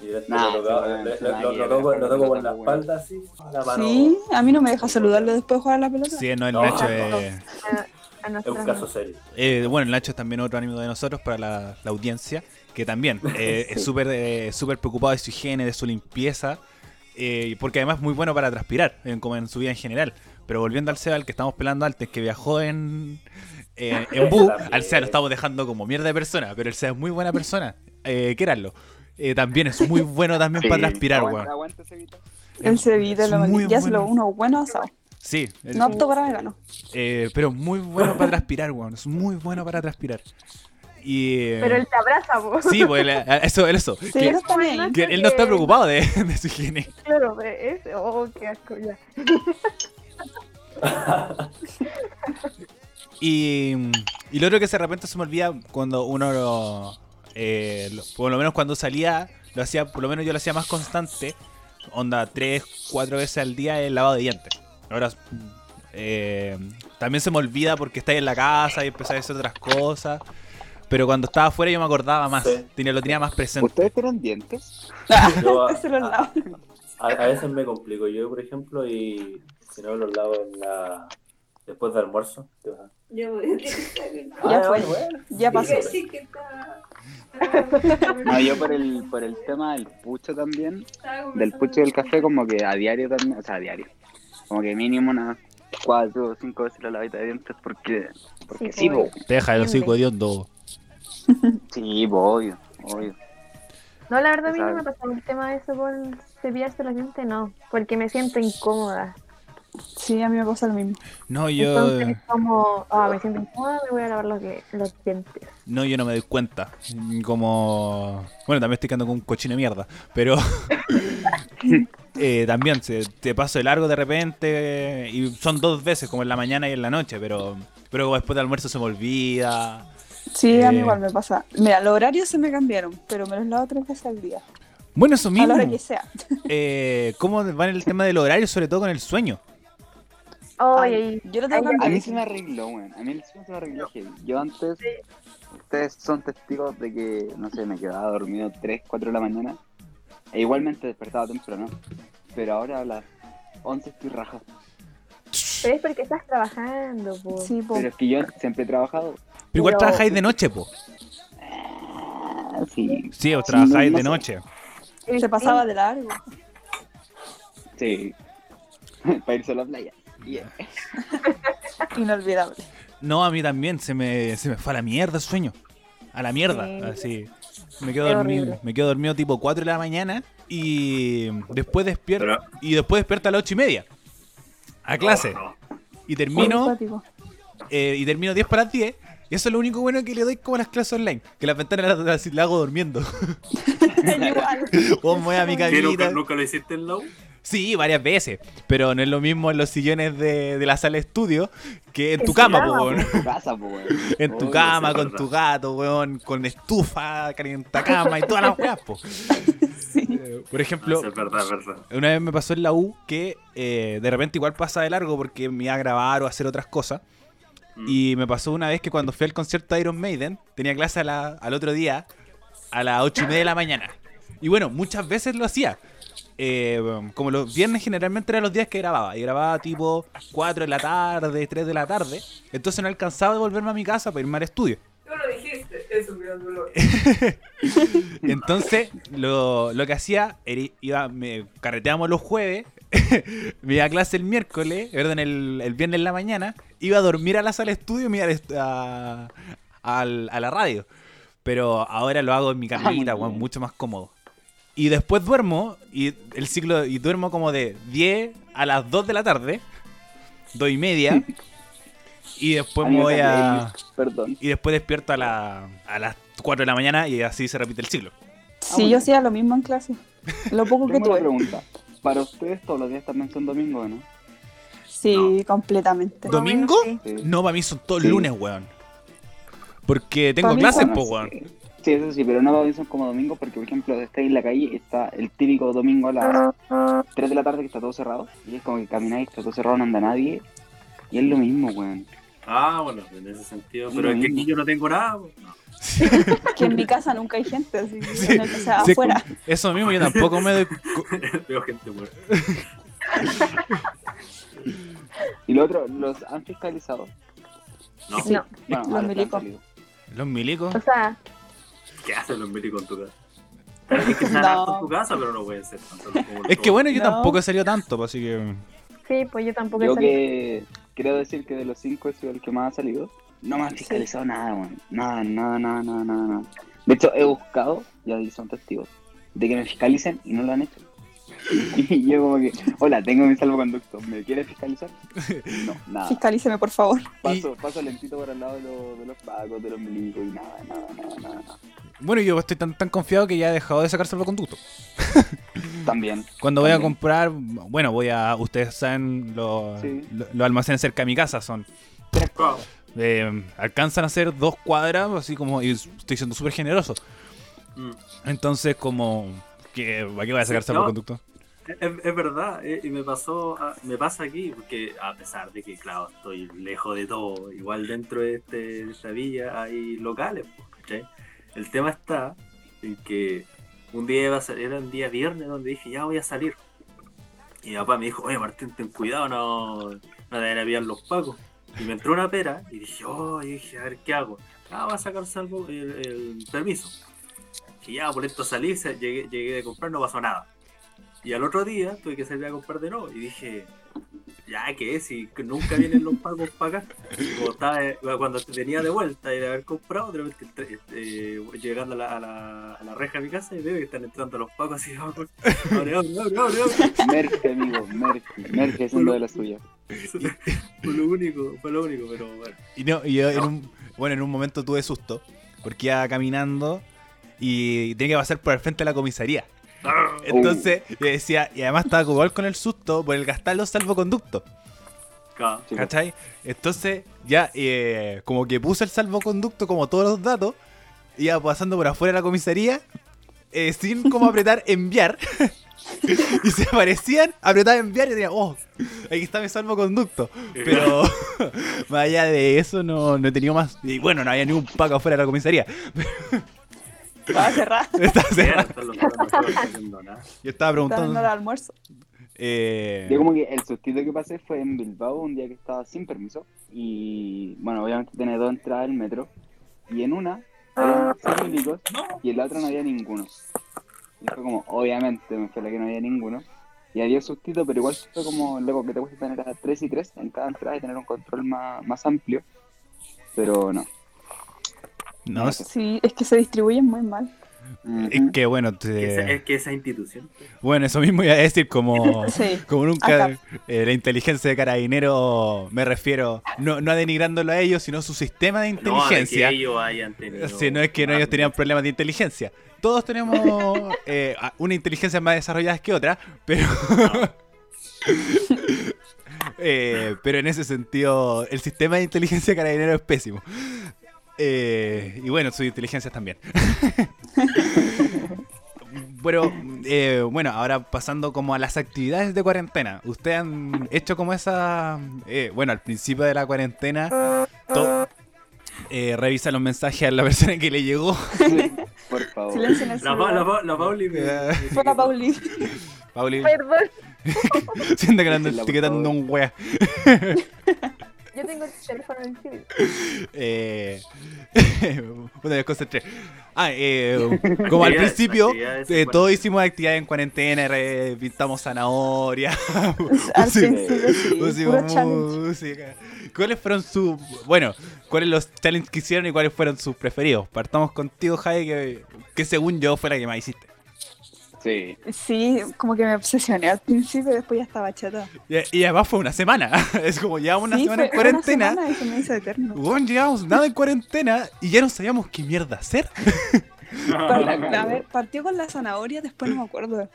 Y Nah, lo, toco, pelota, la espalda así. a la mano. Sí, a mí no me deja saludarlo después de jugar a la pelota. sí, no, el No, Nacho no, es... A, a Es nuestra un caso serio. Eh, bueno, el Nacho es también otro amigo de nosotros para la, la audiencia, que también eh, es súper eh, súper preocupado de su higiene, de su limpieza, eh, porque además es muy bueno para transpirar, en- como en su vida en general. Pero volviendo al Seba, al que estamos pelando antes, que viajó en, eh, en Bu, al Seba lo estamos dejando como mierda de persona, pero el Seba es muy buena persona, eh, quéranlo. Eh, también es muy bueno también para transpirar, weón. aguanta. El ceviche, Es lo muy ya se lo bueno. uno bueno asado. Sí, el- No apto para vegano. eh, pero muy bueno para transpirar, weón. Es muy bueno para transpirar. Y, eh, Pero él te abraza, po. Sí, pues él- eso, eso. Sí, que, eso está bien. que él no está preocupado de, de su higiene. Claro, pero ese, oh, qué asco ya. Y, y lo otro que de repente se me olvida cuando uno lo, eh, lo- por lo menos cuando salía, lo hacía, por lo menos yo lo hacía más constante, onda tres, cuatro veces al día el lavado de dientes. Ahora eh, también se me olvida porque estáis en la casa y empecé a hacer otras cosas. Pero cuando estaba afuera yo me acordaba más, Sí. tenía, lo tenía más presente. ¿Ustedes tienen dientes? Yo, a, a veces me complico. Yo, por ejemplo, y si no los lavo en la... después del almuerzo. Yo voy a utilizar el- Ya Ah, fue. bueno. Ya pasó. Sí que está- No, yo por el, por el tema del pucho también, del pucho y del café, como que a diario también, o sea, a diario. Como que mínimo unas cuatro o cinco veces la lavita de dientes porque, porque Sí, sí, po. Te deja el hocico Entiende. hediondo. Sí, po, obvio, obvio. No, la verdad a mí no me pasado el tema de eso con cepillarse los dientes, no, porque me siento incómoda. Sí, a mí me pasa lo mismo. No, yo. Entonces como, ah, me siento incómoda, me voy a lavar los, los dientes. No, yo no me doy cuenta. Como. Bueno, también estoy quedando con un cochino de mierda. Pero. eh, también se, te paso de largo de repente. Y son dos veces, como en la mañana y en la noche. Pero. Pero después del almuerzo se me olvida. Sí, a mí Eh. igual me pasa. Mira, los horarios se me cambiaron, pero me los lavo tres veces al día. Bueno, eso A mismo. la hora que sea. Eh, ¿Cómo va en el tema del horario, sobre todo con el sueño? Oye, Yo lo tengo Ay, A mí se me arregló, weón. A mí el se me arregló. Yo antes, ustedes son testigos de que, no sé, me quedaba dormido 3, 4 de la mañana. E igualmente despertaba temprano. Pero ahora a las 11 estoy rajado. pero es porque estás trabajando, po. Sí, po. Pero es que yo siempre he trabajado. Pero igual Pero- trabajáis de noche, po. Ah, sí, Sí, o Sí, trabajáis no de noche. Se pasaba de largo. sí. Para irse a la playa. Yeah. Inolvidable. No, a mí también se me, se me fue a la mierda el sueño. A la mierda, Sí. así. Me quedo dormido, me quedo dormido tipo 4 de la mañana y después despierto Pero- y después despierto a las 8 y media. A clase. No, no. Y termino eh, y termino 10 para las 10. Y eso es lo único bueno que le doy como a las clases online. Que las ventanas las, las- las hago durmiendo. igual. o me voy a mi ¿Qué, nunca, nunca lo hiciste en la U? Sí, varias veces. Pero no es lo mismo en los sillones de, de la sala de estudio que en tu cama, weón. En tu casa, po, weón. En tu Obvio, cama, con tu gato, weón, con estufa, calienta cama y todas las weas, po. Eh, Por ejemplo, Eso es verdad, es verdad. una vez me pasó en la U que eh, de repente igual pasa de largo porque me iba a grabar o a hacer otras cosas. Mm. Y me pasó una vez que cuando fui al concierto de Iron Maiden, tenía clase a la- al otro día a las 8 y media de la mañana. Y bueno, muchas veces lo hacía. Eh, como los viernes generalmente eran los días que grababa. Y grababa tipo 4 de la tarde, 3 de la tarde. Entonces no alcanzaba de volverme a mi casa para irme al estudio. Tú lo dijiste, es un gran dolor. Entonces, lo, lo que hacía era iba, me carreteábamos los jueves, me iba a clase el miércoles, perdón, el, el viernes en la mañana, iba a dormir a la sala de estudio y me iba a, al- a la radio. Pero ahora lo hago en mi Ah, camita, weón, mucho más cómodo. Y después duermo, y el ciclo, y duermo como de 10 a las 2 de la tarde, 2 y media, y después A me voy a... Perdón. Y después despierto a, la, a las 4 de la mañana y así se repite el ciclo. Sí, yo hacía lo mismo en clase. Lo poco que una tuve. pregunta. Para ustedes todos los días también son domingos, ¿no? Sí, completamente. Do- ¿Domingo? Sí. No, para mí son todos Sí. lunes, weón. Porque tengo mí, clases, bueno, po, sí. weón. Sí, eso sí, pero no para mí son como domingos porque, por ejemplo, estáis en la calle, está el típico domingo a las 3 de la tarde que está todo cerrado. Y es como que camináis, está todo cerrado, no anda nadie. Y es lo mismo, weón. Ah, bueno, en ese sentido. Es Pero es que aquí yo no tengo nada. no. Que en mi casa nunca hay gente, así que Sí, sea sí, afuera. Eso mismo, yo tampoco me doy. Veo gente muerta. Y lo otro, ¿los han fiscalizado? No. Sí. No, Bueno, Los milicos. Los milicos. o sea, ¿Qué hacen los milicos en tu casa? Es que hartos en tu casa, pero no pueden ser tanto Es que bueno, yo No. tampoco he salido tanto, pues, así que. sí, pues yo tampoco he Yo salido. que quiero decir que de los cinco he sido el que más ha salido. No me han fiscalizado nada, weón. Nada, nada, nada, nada, nada, nada. De hecho, he buscado, y ahí son testigos, de que me fiscalicen y no lo han hecho. Y yo como que, hola, tengo mi salvoconducto, ¿me quieres fiscalizar? No, nada. Fiscalíceme, por favor. Paso, paso lentito por al lado de, los- de los pagos, de los milicos y nada, nada, nada, nada, nada. Bueno, yo estoy tan, tan confiado que ya he dejado de sacar salvoconducto. También. Cuando voy a comprar, bueno, voy a. Ustedes saben, los, Sí. los, los almacenes cerca de mi casa son. Wow. eh, alcanzan a ser dos cuadras, así como. Y estoy siendo súper generoso. Mm. Entonces, como. que ¿Para qué voy a sacar Sí, no. salvoconducto? Es, es verdad, eh, y me pasó, ah, me pasa aquí, porque a pesar de que, claro, estoy lejos de todo, igual dentro de, este, esta villa hay locales, ¿cachai? El tema está en que un día iba a ser, era un día viernes donde dije, ya voy a salir. Y mi papá me dijo, oye Martín, ten cuidado, no, no te vayan a pillar los pacos. Y me entró una pera y dije, oh, y dije, a ver qué hago. Ah, va a sacar salvo el, permiso. Y ya, por esto salí, llegué, llegué de comprar, no pasó nada. Y al otro día tuve que salir a comprar de nuevo y dije, ya, ¿qué es? Si que nunca vienen los pagos para acá. Como estaba, eh, cuando venía de vuelta y de haber comprado, de repente eh, llegando a la, a, la, a la reja de mi casa y veo que están entrando los pagos así, abre, abre, abre, abre, abre. Merge, amigo, Merge. Merge haciendo de la suya. Fue lo único, fue lo único, pero bueno. Y no, y yo en un, bueno, en un momento tuve susto, porque iba caminando y tenía que pasar por el frente de la comisaría. Entonces, yo decía, y además estaba igual con el susto por el gastar los salvoconductos, Sí, ¿cachai? Entonces, ya, eh, como que puse el salvoconducto como todos los datos, iba pasando por afuera de la comisaría, eh, sin como apretar enviar. y se aparecían, apretaba enviar y decía, oh, aquí está mi salvoconducto. Pero más allá de eso no, no he tenido más. Y bueno, no había ni un paco afuera de la comisaría. Estaba cerrada. Estaba cerrada. Yo estaba Estaba dando el preguntando. almuerzo. Eh, Yo como que el sustito que pasé fue en Bilbao un día que estaba sin permiso y bueno, obviamente tenía dos entradas al metro y en una había seis milicos y en la otra no había ninguno. Y fue como, obviamente me fue la que no había ninguno. Y había sustito, pero igual fue como, loco, que te gusta tener a 3 y 3 en cada entrada y tener un control más, más amplio. Pero no. No, es Sí, es que se distribuyen muy mal. es que bueno, te- es que esa institución. bueno, eso mismo iba a decir, como, Sí. como nunca eh, la inteligencia de carabinero, me refiero, no, no denigrándolo a ellos, sino su sistema de No, de que inteligencia. ellos hayan tenido. Si no es que no, ellos tenían problemas de inteligencia. Todos tenemos eh, a- una inteligencia más desarrollada que otra, pero. Eh, pero en ese sentido, el sistema de inteligencia carabinero es pésimo. Eh, y bueno, sus inteligencias también. Pero, eh, bueno, ahora pasando como a las actividades de cuarentena. ¿Ustedes han hecho como esa... eh, bueno, al principio de la cuarentena, to- eh, revisa los mensajes a la persona que le llegó. Por favor. Silencio en el La, Pa- la. Pa- la Pauli me. Fue la Pauli. Pauli, Perdón, siento que lo ando etiquetando un wea. Yo tengo el teléfono en civil. Eh, una vez concentré. Ah, eh, como al principio, eh, todos hicimos actividades en cuarentena, re- pintamos zanahoria, Al pusimos- música. ¿Cuáles fueron sus, bueno, cuáles los challenges que hicieron y cuáles fueron sus preferidos? Partamos contigo, que, que según yo fue la que más hiciste. Sí. Sí, como que me obsesioné al principio y después ya estaba chata. Y, y además fue una semana, es como llevamos una sí, semana en fue una cuarentena. semana y se me hizo eterno. Weón, llevamos nada en cuarentena y ya no sabíamos qué mierda hacer. A ver, partió con la zanahoria, después no me acuerdo.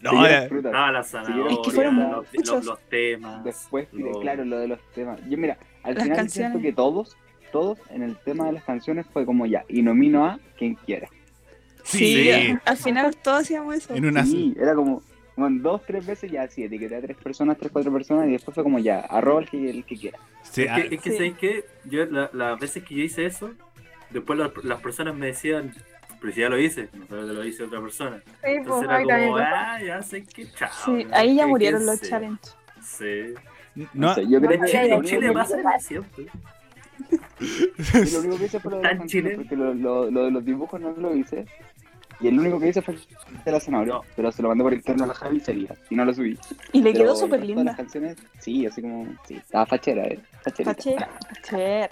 No, eh. Ah, la zanahoria, Es que fueron los, muchos. los, los temas. Después, los- claro, lo de los temas. Yo, mira, al Las final canciones. siento que todos, todos en el tema de las canciones fue como ya, y nomino a quien quiera. Sí. al final todos hacíamos eso. en una... Sí, era como, como en dos, tres veces ya así, etiqueté a tres personas, tres, cuatro personas, y después fue como ya, arroba el que, el que quiera. Sí, es ah, que, es que Sí. ¿sabes qué? Yo, la- las veces que yo hice eso, después las, las personas me decían, pero si ya lo hice, no sabes que lo hice otra persona. Sí, pues, Entonces era ahí también como, ah, ya sé que chao. Sí, ¿no? ahí ya ¿Qué- murieron los challenges. Sí. no, sé, yo creo En que en Chile pasa siempre. y lo único que hice fue lo de las Tan canciones, chileno. porque lo, lo, lo de los dibujos no lo hice. Y el único que hice fue de la zanahoria, No. pero se lo mandé por interno a la Javi y sería, y no lo subí. Y le Pero quedó súper linda. Las canciones, sí, así como, sí, estaba fachera, eh, facherita. Fachera. Fachera.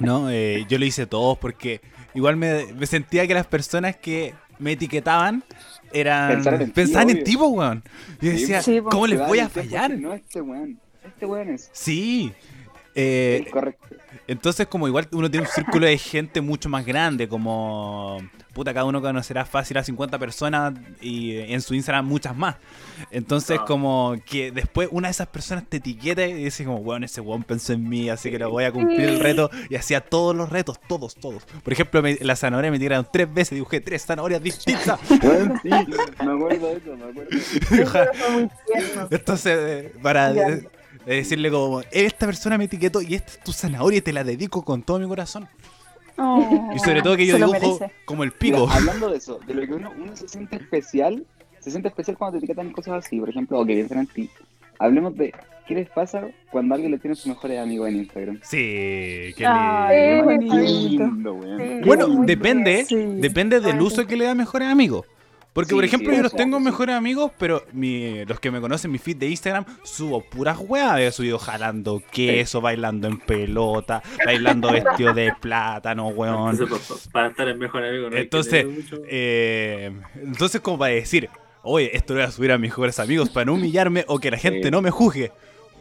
no eh, yo lo hice todos porque igual me, me sentía que las personas que me etiquetaban eran Pensaron en ti, pensaban en tipo, weón. Yo decía, Sí. ¿cómo les voy a fallar? No, este weón, este weón es, Sí. Eh, correcto. entonces, como igual uno tiene un círculo de gente mucho más grande, como puta, cada uno conocerá fácil a 50 personas y eh, en su Instagram muchas más. Entonces, Ah. como que después una de esas personas te etiqueta y dice como, weón, ese weón pensó en mí, así que lo voy a cumplir el reto. Y hacía todos los retos, todos, todos. Por ejemplo, me- la zanahoria me tiraron tres veces, dibujé tres zanahorias distintas. Weón, sí, me acuerdo de eso, me acuerdo. Eso muy tierno. Entonces, eh, para Eh, decirle como, esta persona me etiquetó y esta es tu zanahoria y te la dedico con todo mi corazón. Oh, Y sobre todo que yo dibujo como el Mira, pico. hablando de eso, de lo que uno, uno se siente especial se siente especial cuando te etiquetan cosas así, por ejemplo, o que piensan en ti. Hablemos de qué les pasa cuando alguien le tiene sus mejores amigos en Instagram. Sí, qué Ay, lindo. Bonito. Lindo, weón. Sí. Bueno, depende, Sí. depende del Ay, uso sí. que le da a mejores amigos. Porque, Sí, por ejemplo, sí, yo los tengo sí. mejores amigos, pero mi- los que me conocen, mi feed de Instagram, subo puras weas. He subido jalando queso, bailando en pelota, bailando vestido de plátano, weón. Entonces, pa- pa- para estar en mejor amigo, no Entonces, mucho- eh, entonces como para decir, oye, esto lo voy a subir a mis mejores amigos para no humillarme o que la gente Sí. no me juzgue.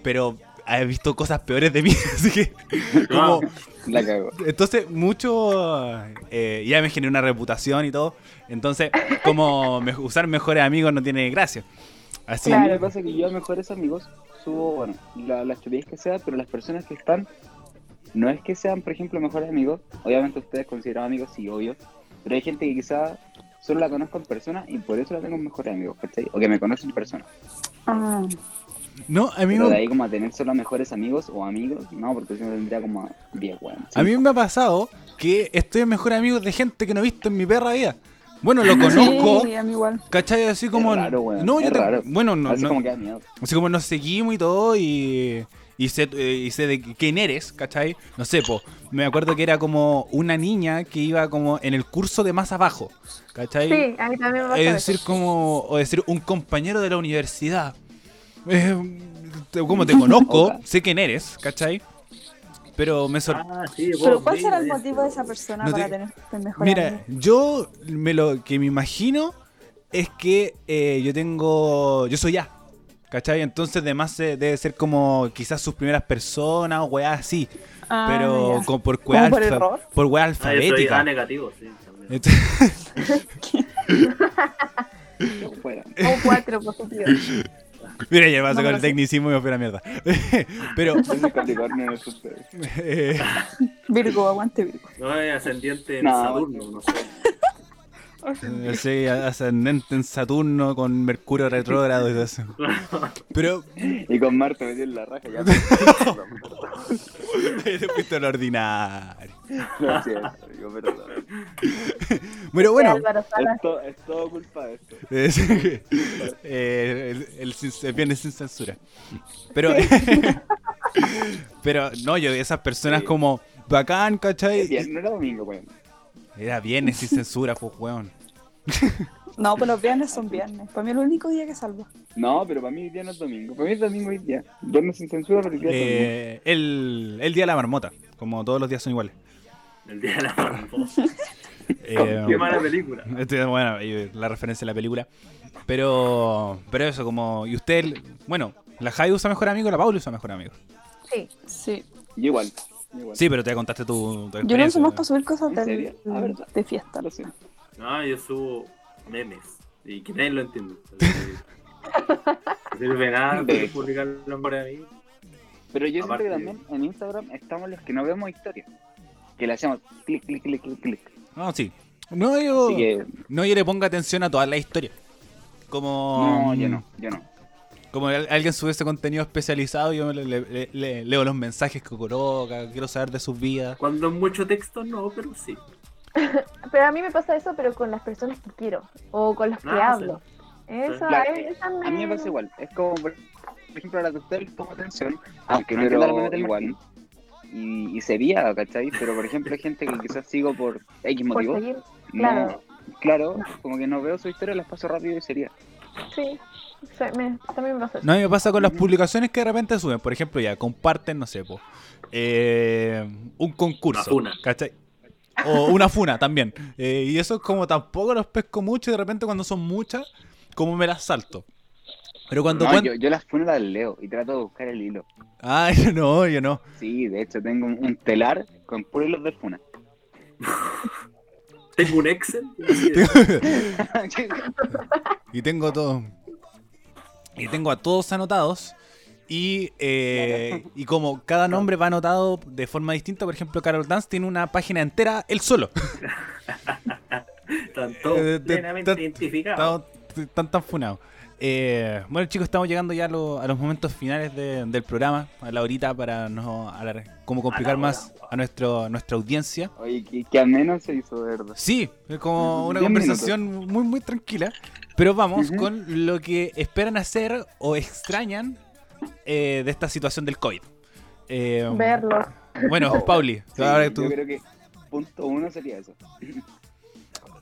Pero he visto cosas peores de mí, así que como... La cago. Entonces, mucho. eh, ya me generé una reputación y todo. Entonces, como me- usar mejores amigos no tiene gracia. Así. A mí me pasa que yo a mejores amigos subo, bueno, la- las teorías que sea, pero las personas que están, no es que sean, por ejemplo, mejores amigos. Obviamente ustedes consideran amigos, sí, obvio. Pero hay gente que quizá solo la conozco en persona y por eso la tengo en mejores amigos, ¿cachai? O que me conocen en persona. Ah, No, a mí Pero de me, ahí como a tener solo mejores amigos o amigos, no, porque si no tendría como 10, weón. a mí me ha pasado que estoy en mejores amigos de gente que no he visto en mi perra vida. Bueno, lo conozco. Sí, a mí igual. ¿Cachai? Así como. Es raro, weón, no, yo es te- raro. Bueno, no, Así no- como que da miedo. así como nos seguimos y todo y. Y sé, eh, y sé de quién eres, ¿cachai? No sé, po. Me acuerdo que era como una niña que iba como en el curso de más abajo, ¿cachai? Sí, a mí también me pasa Es decir, como. O decir, un compañero de la universidad. Eh, te- como te conozco, sé quién eres, ¿cachai? Pero me sorprende. Ah, sí, Pero ¿cuál será el motivo de esa persona No para te- tener el mejor Mira, amigo? yo me lo que me imagino es que eh, yo tengo. Yo soy A. ¿Cachai? Entonces, además, eh, debe ser como quizás sus primeras personas o weá así. Ah, pero ya. como por ¿Como weá por alfa- por weá Ah, alfabética. negativo, sí. Entonces- Fuera. Un 4 positivo. Mira, ya me va a No me el tecnicismo y me fue la mierda. pero. Eh, Virgo, aguante Virgo. No es ascendiente en No, Saturno, no sé. Sí, ascendente en Saturno con Mercurio retrógrado y todo eso. Pero Y con Marte metió en la raja ya. te fuiste al ordinario. Lo siento, digo, perdón. Bueno, bueno. Es, to- es todo culpa de esto. Es- eh, el, el sin- el viernes sin censura. Pero, pero no, yo, esas personas Sí. como bacán, ¿cachai? No era domingo, weón. Era viernes sin censura, pues, weón. No, pero los viernes son viernes. Para mí es el único día que salva. No, pero para mí hoy día no es domingo. Para mí es domingo hoy día. Viernes sin censura, pero hoy día es domingo. Eh, el, el día de la marmota, como todos los días son iguales. El día de la mariposa. Eh, Qué mala película. Este, bueno, y la referencia a la película. Pero, pero eso, como. Y usted, bueno, la Jai usa mejor amigo, la Paula usa mejor amigo. Sí. Sí. Yo igual. Igual. Sí, pero te contaste tu, tu Yo no uso experiencia. más para subir cosas. Ah, de fiesta. Lo siento. No, yo subo memes. Y que nadie lo entiende. No sirve nada De- publicar los nombres de mí. Pero yo siento que también en Instagram estamos los que no vemos historia. Que le hacemos clic, clic, clic, clic, clic. No, sí. No, yo. Que, No, yo le pongo atención a toda la historia. Como. no, yo no, yo no. Como al- alguien sube ese contenido especializado, yo le, le- le- le- leo los mensajes que coloca, quiero saber de sus vidas. Cuando es mucho texto, no, pero sí. Pero a mí me pasa eso, pero con las personas que quiero. O con las que Ah, hablo. Eso, Claro, es, esa A mí me pasa igual. Es como, por por ejemplo, a la que usted le pongo atención, aunque no Pero igual. Y, y sería, ¿cachai? Pero, por ejemplo, hay gente que quizás sigo por X Por motivo. seguir. No, claro. claro, como que no veo su historia, las paso rápido y sería. Sí. Se- me- también me pasa eso. No, a mí me pasa con las publicaciones que de repente suben. Por ejemplo, ya comparten, no sé, po, eh, un concurso. Una funa. ¿cachai? O una funa también. Eh, y eso es como tampoco los pesco mucho y de repente cuando son muchas, como me las salto. Pero cuando No, yo, yo las funas las leo y trato de buscar el hilo. Ay, no, yo no. Sí, de hecho tengo un, un telar con puros hilos de funa. Tengo un Excel. y tengo todo. Y tengo a todos anotados. Y, eh, y como cada nombre va anotado de forma distinta, por ejemplo, Carol Dance tiene una página entera él solo. Están todos Eh, plenamente de- identificados. Están tan funados. Eh, bueno, chicos, estamos llegando ya a, lo- a los momentos finales de- del programa, a la horita para no alar- cómo complicar hora. más a nuestro, nuestra audiencia. Oye, que, que al menos se hizo verdad. Sí, es como una conversación muy, muy tranquila. Pero vamos Ujú. con lo que esperan hacer o extrañan eh, de esta situación del COVID. Eh, Verlo. Bueno, Pauli, Sí, ahora que tú, Yo creo que punto uno sería eso.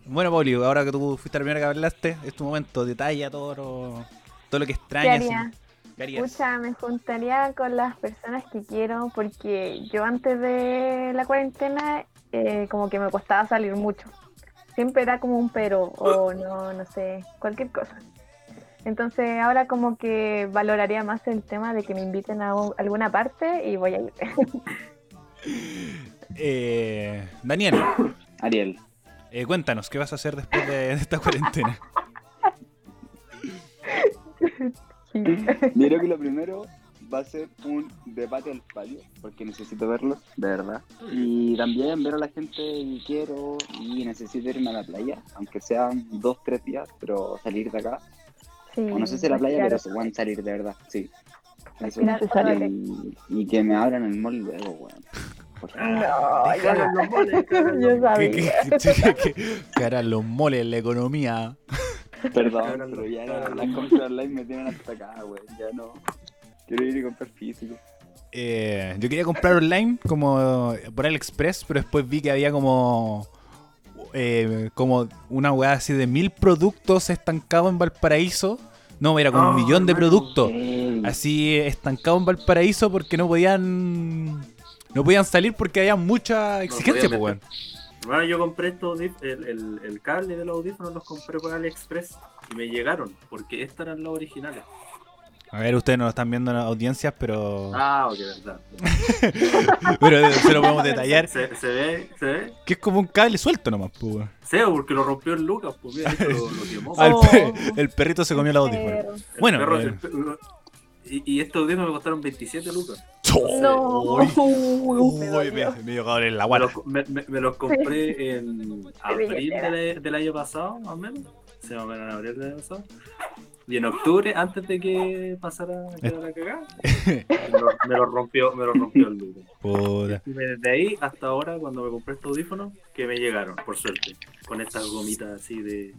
Bueno, Pauli, ahora que tú fuiste la primera que hablaste, es tu momento, detalla todo lo, todo lo que ¿Qué extrañas. haría? ¿Qué harías? Pucha, me juntaría con las personas que quiero porque yo antes de la cuarentena eh, como que me costaba salir mucho. Siempre era como un pero o no, no sé, cualquier cosa. Entonces ahora como que valoraría más el tema de que me inviten a un- alguna parte y voy a ir. Eh, Daniel, Ariel. Eh, cuéntanos, ¿qué vas a hacer después de, de esta cuarentena? Yo creo que lo primero va a ser un debate al patio, porque necesito verlo, de verdad. Y también ver a la gente que quiero y necesito irme a la playa, aunque sean dos, tres días, pero salir de acá. Sí, O no sé si a la playa, claro. pero se pueden salir de verdad, sí. Eso. Y, y que me abran el mall luego, weón. No, Cagan los moles, Yo los ¿Qué, qué, sabía. qué, qué- qué harán los moles, la economía? Perdón, pero ya la- las compras online me tienen hasta acá, weón. Ya no. Quiero ir y comprar físico. Eh, yo quería comprar online como por AliExpress, pero después vi que había como eh, como una weá así de mil productos estancados en Valparaíso. No, era como un Oh, millón de productos así estancados en Valparaíso porque no podían no podían salir porque había mucha exigencia, podían pues, weón. Bueno, yo compré estos el, el, el cable de los audífonos, los compré por AliExpress y me llegaron, porque estos eran los originales. A ver, ustedes no lo están viendo en las audiencias, pero Ah, ok, verdad. pero se lo podemos detallar, Se, se ve, se ve, que es como un cable suelto nomás, pues. weón. se ve porque lo rompió el Lucas, pues mira, lo, lo quemó. Ah, el, Oh. pe- el perrito se comió el audífono. Bueno, perro- eh. el y, y estos audífonos me costaron 27 lucas. No. Uy, Me uy, me, me dio cabrón en la los, me, me- me los compré en abril del, del año pasado, más o menos. Sí, más o menos en abril del año pasado. Y en octubre, antes de que pasara era la cagada, me lo, me lo rompió, me lo rompió el. Puta. Y desde ahí hasta ahora, cuando me compré estos audífonos, que me llegaron, por suerte, con estas gomitas así de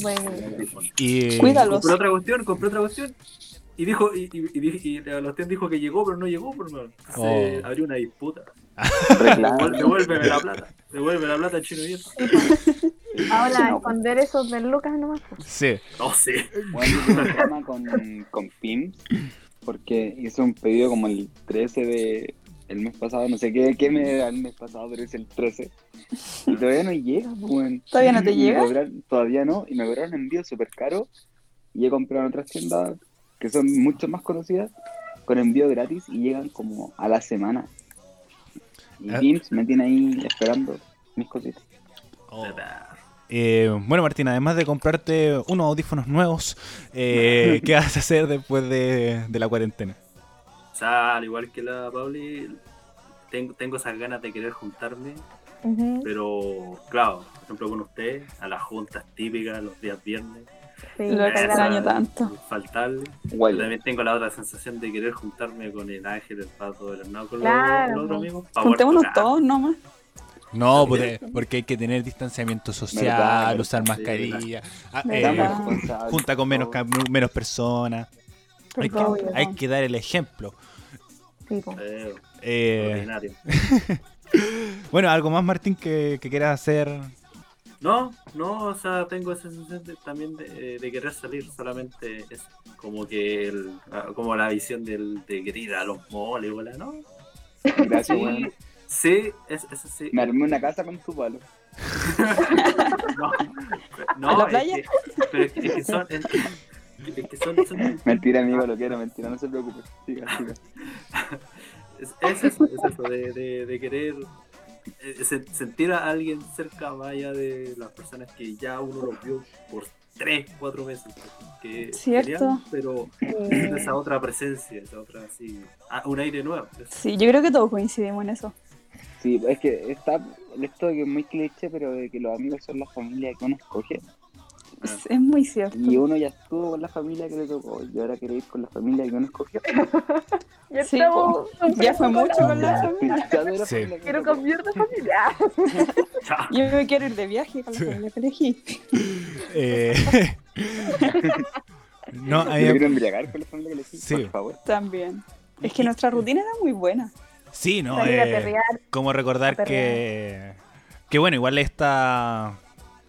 Bueno, audífonos. Y. Compré otra cuestión, compré otra cuestión. Y dijo, y, y, y, y dijo que llegó, pero no llegó, por mano. Entonces Oh. abrió una disputa. Devuélveme la plata. Devuelve la plata, chino viejo. ahora No, esconder esos del Lucas nomás. pues. Sí. No sé. Bueno, yo un problema con, con Pims porque hice un pedido como el 13 de el mes pasado, no sé qué, qué me da el mes pasado, pero es el 13. Y todavía no llega, pues, weón. ¿Todavía no te Y llega? cobraron- todavía no, y me cobraron envío súper caro. Y he comprado en otras tiendas que son mucho más conocidas con envío gratis y llegan como a la semana. Y Ah. Me tiene ahí esperando mis cositas. Eh, bueno, Martín, además de comprarte unos audífonos nuevos, eh, ¿qué vas a hacer después de, de la cuarentena? O sea, al igual que la Pauli, tengo, tengo esas ganas de querer juntarme, pero claro, por ejemplo con ustedes, a las juntas típicas, los días viernes. Sí, Lo extraño tanto. Yo Guay. también tengo la otra sensación de querer juntarme con el Ángel, el Pato, el Hernán, con Claro. los, los otros amigos. Juntémonos tocar. todos nomás. No, porque, porque hay que tener distanciamiento social, Verdad, usar mascarilla, ah, eh, junta con menos, personas. Hay que, hay dar el ejemplo. Sí, po. Eh, Eh, bueno, algo más, Martín, que, que quieras hacer. No, no, o sea, tengo esa sensación de- también de, de querer salir, solamente es como que el, ah, como la visión del, de querer ir a los moles. ¿no? Gracias, Sí, weón. sí, es, es así. Me armé una casa con tu palo. No, no, ¿En la es playa? que- pero es que, es que son, es que, es que son, son- Mentira, amigo, lo quiero, mentira, no se preocupe. Siga, siga. es, es eso, es eso, de, de, de querer eh, sentir a alguien cerca allá de las personas que ya uno los vio por tres, cuatro meses. Que Cierto. genial, pero Sí. esa otra presencia, esa otra así, un aire nuevo. Sí, yo creo que todos coincidimos en eso. Sí, es que está esto que es muy cliché, pero de que los amigos son la familia que uno escoge. Es, es muy cierto. Y uno ya estuvo con la familia que le tocó, y ahora quiere ir con la familia que uno escogió. Ya Sí, estamos Ya fue mucho con la familia. Sí. Quiero cambiar de familia. Yo me quiero ir de viaje con la familia que elegí. Eh, no, quiero embriagar con la familia que elegí, Sí. por favor. También. Es que nuestra rutina era muy buena. sí, no. Eh, perrear. como recordar a que. Que bueno, igual está.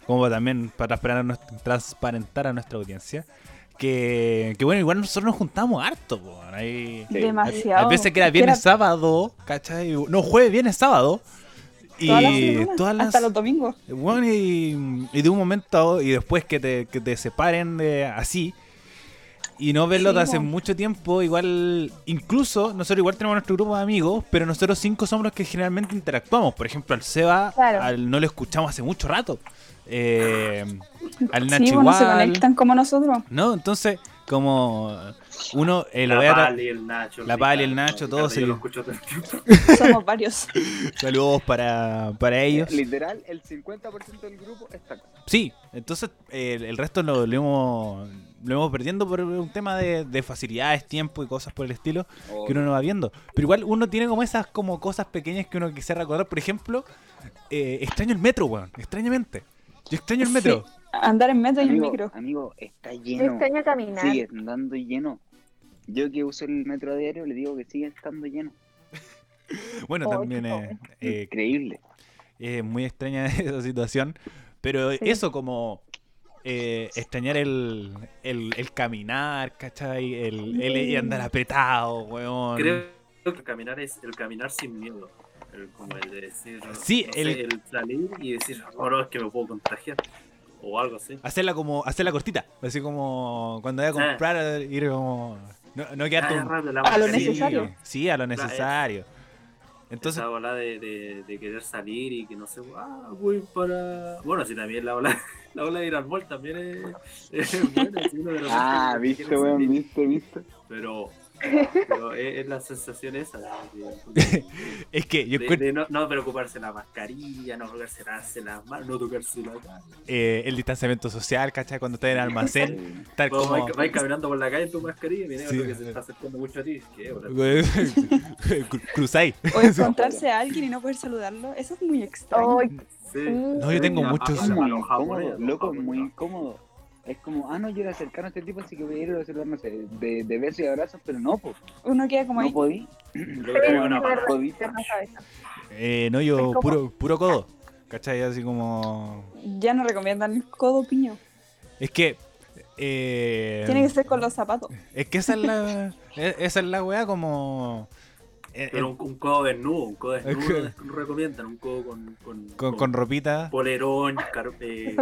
Como también para transparentar a nuestra, transparentar a nuestra audiencia. Que, que bueno, igual nosotros nos juntamos harto, po, Hay, Sí. Demasiado. hay veces que era viernes, sábado, ¿cachai? No, jueves, viernes, sábado. Y Todas las semanas, todas las. Hasta los domingos. Bueno, y, y de un momento a o- y después que te, que te separen de así y no verlo Sí, de hace mucho tiempo, igual, incluso nosotros igual tenemos nuestro grupo de amigos, pero nosotros cinco somos los que generalmente interactuamos. Por ejemplo, al Seba Claro. al, no lo escuchamos hace mucho rato. Eh, al Nacho Sí, bueno, se igual. conectan como nosotros. ¿No? Entonces, como uno eh, lo La tra- Pali, el Nacho. La Pali, el Nacho, todos tiempo. Somos varios. saludos para, para ellos. Literal, el 50% del grupo está acá. Sí, entonces eh, el, el resto lo, lo hemos, lo hemos perdiendo por un tema de, de facilidades, tiempo y cosas por el estilo que uno no va viendo. Pero igual uno tiene como esas como cosas pequeñas que uno quisiera recordar. Por ejemplo, eh, extraño el metro, weón. Extrañamente. Yo extraño el metro. Sí, andar en metro y en micro. amigo, está Yo lleno. extraño caminar. Sigue andando lleno. Yo que uso el metro a diario le digo que sigue estando lleno. Bueno, Oh, también es eh, Increíble. es muy extraña esa situación. Pero Sí. eso como eh, extrañar el, el, el caminar, ¿cachai? El, el, el andar apretado, weón. Creo que el caminar es el caminar sin miedo. El, como el de decir, Sí, no sé, el- salir y decir, oh, no, es que me puedo contagiar. O algo así. Hacerla como, hacerla cortita, así como cuando vaya a Ah. comprar, ir como. No, no quedarte Ah, un- rápido, la A lo necesario. Sí, a lo Claro, necesario. Entonces, Esa ola de, de, de querer salir y que no sé, ah, voy para. Bueno, sí, también la ola, la ola de ir al mall también es, es buena. sí, uno de repente Ah, viste, weón, viste, viste. Pero, pero es, es la sensación esa. de- es que yo de, no, no preocuparse la mascarilla, no tocarse las manos, no tocarse la cara. eh, el distanciamiento social, ¿cachai? Cuando estás en el almacén, Sí. Vos como. vais, vais caminando por la calle en tu mascarilla y viene Sí. que se está acercando mucho a ti. Cruzáis. O encontrarse a alguien y no poder saludarlo. Eso es muy extraño. Sí. No, yo tengo Ah, muchos. ah, Es ah, loco, muy incómodo. Es como, ah, no, yo era cercano a este tipo, así que voy a ir a saludar, no sé, de, de besos y abrazos, pero no, po, Uno queda como no ahí. podí. Eso. Eh, no, yo puro, puro codo. ¿Cachai? Así como. Ya no recomiendan el codo piño. Es que. Eh, Tiene que ser con los zapatos. Es que esa es la. e- esa es la weá como. eh, Pero eh, un, un codo desnudo, un codo Es desnudo no recomiendan, un codo con, con, con, con ropita. polerón, car- Es- eh,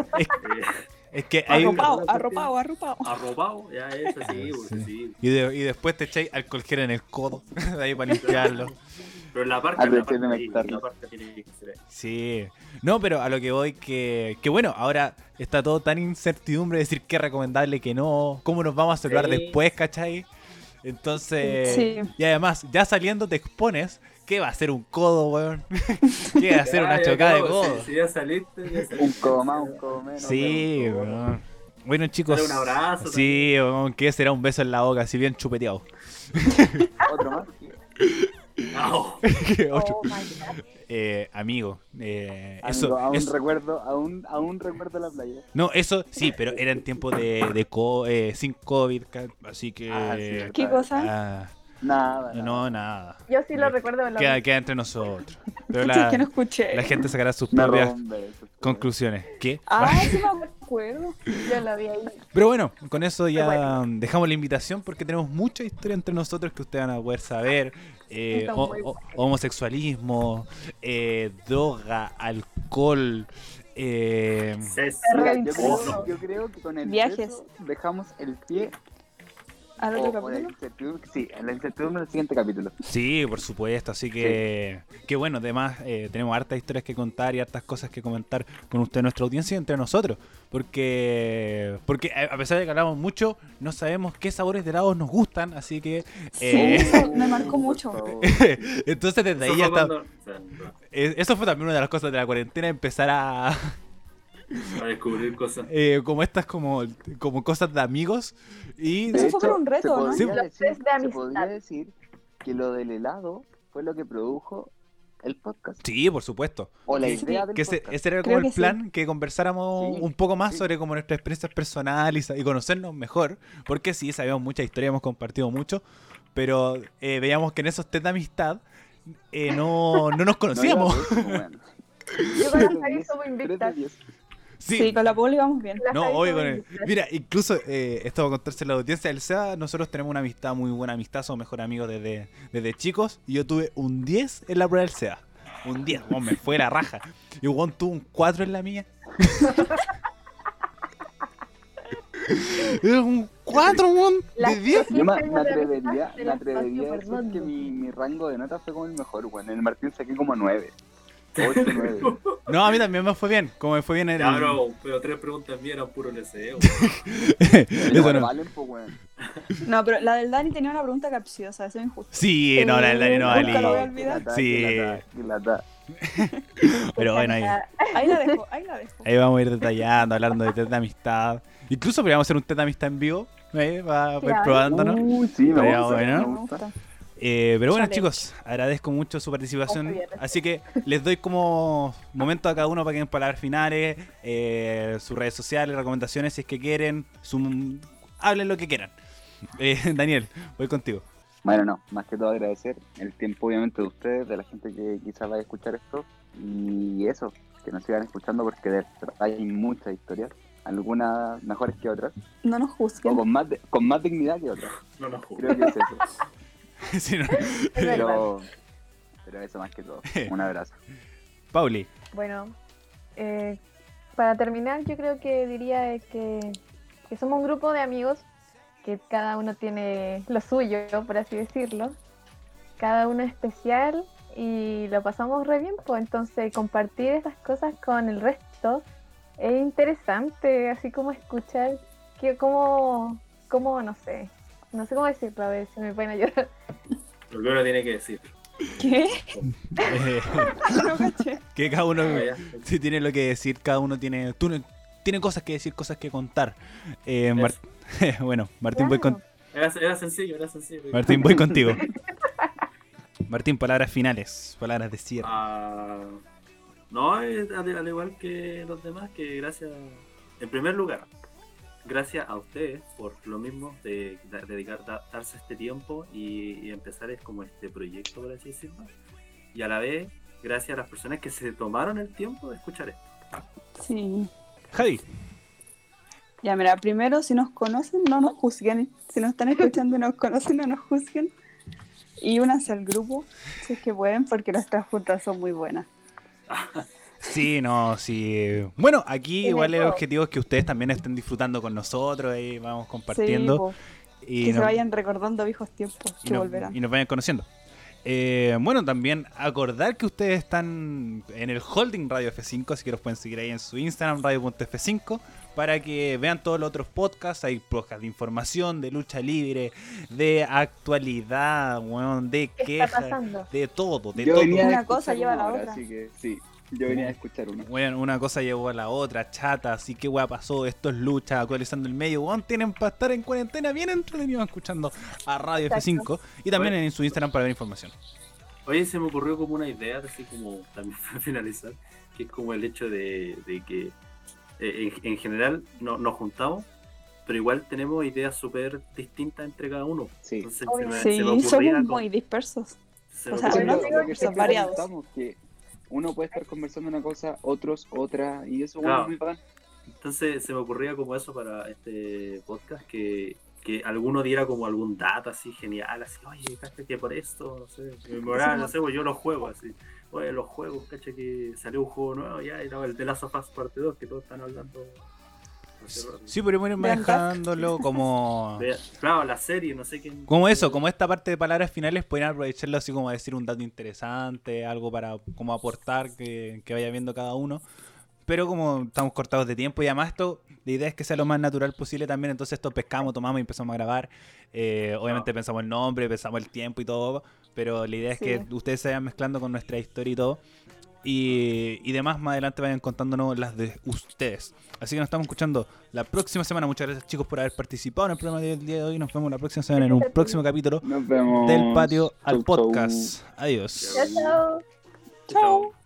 Es que hay. Arropado, arropado, arropado. arropado, ya eso sí, porque Sí. sí. Y, de- y después te echáis alcohol gel en el codo. de ahí para limpiarlo. Pero en la parte, la pero tiene parte, que ahí, estar. en la parte tiene que ser ahí. Sí. No, pero a lo que voy que, que bueno, ahora está todo tan incertidumbre de decir qué es recomendable, que no, cómo nos vamos a salvar Sí. después, ¿cachai? Entonces, Sí. y además, ya saliendo te expones, ¿qué va a ser un codo, weón? ¿Qué va a ser una chocada de codo? Si, si ya saliste, ya saliste. Un codo más, un codo menos. Sí, weón. Bueno, chicos. Dale un abrazo Sí, weón, que será un beso en la boca, así bien chupeteado. Otro más. No. Otro. Oh. Eh, amigo, eh, Amigo, eso, aún eso- recuerdo, aún, aún recuerdo la playa. no, eso sí, pero era en tiempo de, de co- eh, sin COVID, así que Ah, sí, ¿Qué cosa? ah, Nada, nada. no nada, Yo sí lo recuerdo. lo queda, queda entre nosotros. Pero la, que no escuché. la gente sacará sus Me propias conclusiones. ¿Qué? Ah, sí me acuerdo. Yo lo vi ahí. Pero bueno, con eso ya bueno. dejamos la invitación porque tenemos mucha historia entre nosotros que ustedes van a poder saber. Eh, homosexualismo, eh, droga, alcohol. Eh, Yo creo, yo creo que con el Viajes. beso dejamos el pie ¿Al otro la capítulo? incertidumbre, sí, en la incertidumbre del siguiente capítulo. sí, por supuesto. Así que, que bueno, además eh, tenemos hartas historias que contar y hartas cosas que comentar con usted, nuestra audiencia y entre nosotros. Porque, porque a a pesar de que hablamos mucho, no sabemos qué sabores de helados nos gustan. Así que, Sí, eh, eso me marcó mucho. Entonces desde ahí ya está. cuando-. Eh, Eso fue también una de las cosas de la cuarentena, empezar a, Para descubrir cosas. eh, como estas como, como cosas de amigos. Y Eso fue por un reto, ¿no? podría Sí. Los decir- test de se podría decir que lo del helado fue lo que produjo el podcast. sí, por supuesto. O la Sí. idea del Que ese, ese era Creo como el que sí. plan, que conversáramos Sí, un poco más sí. sobre como nuestras experiencias personales y, y conocernos mejor, porque sí, sabíamos mucha historia, hemos compartido mucho, pero eh, veíamos que en esos test de amistad eh, no, no nos No conocíamos. pésimo, weón. Yo Javi diez, somos invictas. Sí, Sí, con la poli vamos bien. La no, obvio, con el-. Mira, incluso eh, esto va a contarse la audiencia del SEA. Nosotros tenemos una amistad, muy buena amistad, somos mejores amigos desde, desde chicos. Y yo tuve un 10 en la prueba del SEA. Un 10, weón, me fue la raja. Y Juan tuvo un 4 en la mía. Un 4, weón, Las de 10. Yo me, me la atrevería, me atrevería a decir que mi, mi rango de notas fue como el mejor, weón. En el Martín saqué como 9. 8, 9. No, a mí también me fue bien. Como me fue bien en Ya, el. pero, tres preguntas mías eran puro LCD. Eso no. valen, pues, weón. No, pero la del Dani tenía una pregunta capciosa, eso es injusto. Sí, no, la del Dani no Nunca lo voy a valía. olvidar. Sí. Pero bueno, ahí. Ahí la dejo, ahí la dejo. Ahí vamos a ir detallando, hablando de test de amistad. Incluso podríamos hacer un test de amistad en vivo, ¿eh? para ir probándonos. Uy, sí, me gusta, bueno. me Me gusta. Eh, pero bueno, chicos, agradezco mucho su participación. Así que les doy como momento a cada uno para que den palabras finales, eh, sus redes sociales, recomendaciones si es que quieren, su- hablen lo que quieran. Eh, Daniel, voy contigo. Bueno, no, más que todo agradecer el tiempo obviamente de ustedes, de la gente que quizás vaya a escuchar esto y eso, que nos sigan escuchando porque de hay muchas historias, algunas mejores que otras, No nos o juzguen. con más, de- con más dignidad que otras, No nos juro. creo que es eso, Sí, no. pero, pero eso más que todo, un abrazo. Pauli, Bueno, eh, para terminar, yo creo que diría que, que somos un grupo de amigos que cada uno tiene lo suyo, por así decirlo. Cada uno es especial y lo pasamos re bien, pues entonces compartir estas cosas con el resto es interesante, así como escuchar que como, como no sé, no sé cómo decirlo, a ver si me pueden ayudar. Lo que uno tiene que decir. ¿Qué? eh, No que cada uno Vaya. sí tiene lo que decir, cada uno tiene, tú, tiene cosas que decir, cosas que contar. Eh, Mar- bueno, Martín, voy con. Era, era sencillo, era sencillo. Martín, voy contigo. Martín, palabras finales, palabras de cierre. Ah, no, es al, al igual que los demás, que gracias, en primer lugar, gracias a ustedes por lo mismo de, da- dedicar, da- darse este tiempo y, y empezar es como este proyecto, por así decirlo. Y a la vez, gracias a las personas que se tomaron el tiempo de escuchar esto. Sí. Javi, Ya, mira, primero, si nos conocen, no nos juzguen. Si nos están escuchando y nos conocen, no nos juzguen. Y únanse al grupo, si es que pueden, porque nuestras juntas son muy buenas. Sí, no, sí. Bueno, aquí igual el objetivo es que ustedes también estén disfrutando con nosotros, ahí vamos compartiendo y, que se vayan recordando viejos tiempos y que nos- volverán. y nos vayan conociendo. Eh, bueno, también acordar que ustedes están en el Holding Radio F5, así que los pueden seguir ahí en su Instagram, radio.f5, para que vean todos los otros podcasts. Hay podcasts de información, de lucha libre, de actualidad, weón, de ¿Qué está quejas, pasando? de todo, de Yo todo. Una cosa lleva a la hora, otra. Así que sí, yo venía a escuchar una. Bueno, una cosa llevó a la otra, chata, así que weá pasó, esto es lucha, actualizando el medio, weón, tienen para estar en cuarentena bien entretenidos escuchando a Radio Exacto. F5 y también en su Instagram para ver información. Oye, se me ocurrió como una idea, así como también para finalizar, que es como el hecho de, de que eh, en, en general no- nos juntamos, pero igual tenemos ideas súper distintas entre cada uno. Sí. Entonces se Obvio. me, Sí, se me ocurría somos como- muy dispersos. se o sea, no lo que son siempre variados. que uno puede estar conversando una cosa, otros otra, y eso Claro. bueno, es muy bacán. Entonces se me ocurría como eso para este podcast, que, que alguno diera como algún dato así genial, así, oye, cacha que por esto, no sé, memorar, no sé, pues yo los juegos, así, oye, los juegos, cacha que salió un juego nuevo, ya, y el de Last of Us parte 2, que todos están hablando. No Sí, ir Vean manejándolo como... de- claro, la serie, no sé quién. Como eso, como esta parte de palabras finales, podrían aprovecharlo así como a decir un dato interesante, algo para como aportar que, que vaya viendo cada uno. Pero como estamos cortados de tiempo y además esto, la idea es que sea lo más natural posible también, entonces esto pescamos, tomamos y empezamos a grabar. Eh, obviamente pensamos el nombre, pensamos el tiempo y todo, pero la idea es Sí. que ustedes se vayan mezclando con nuestra historia y todo. Y, y demás, más adelante vayan contándonos las de ustedes. Así que nos estamos escuchando la próxima semana. Muchas gracias, chicos, por haber participado en el programa del día de hoy. Nos vemos la próxima semana en un próximo capítulo Nos vemos. del patio al Chau, chau. podcast. Adiós. Chao, chao. Chao.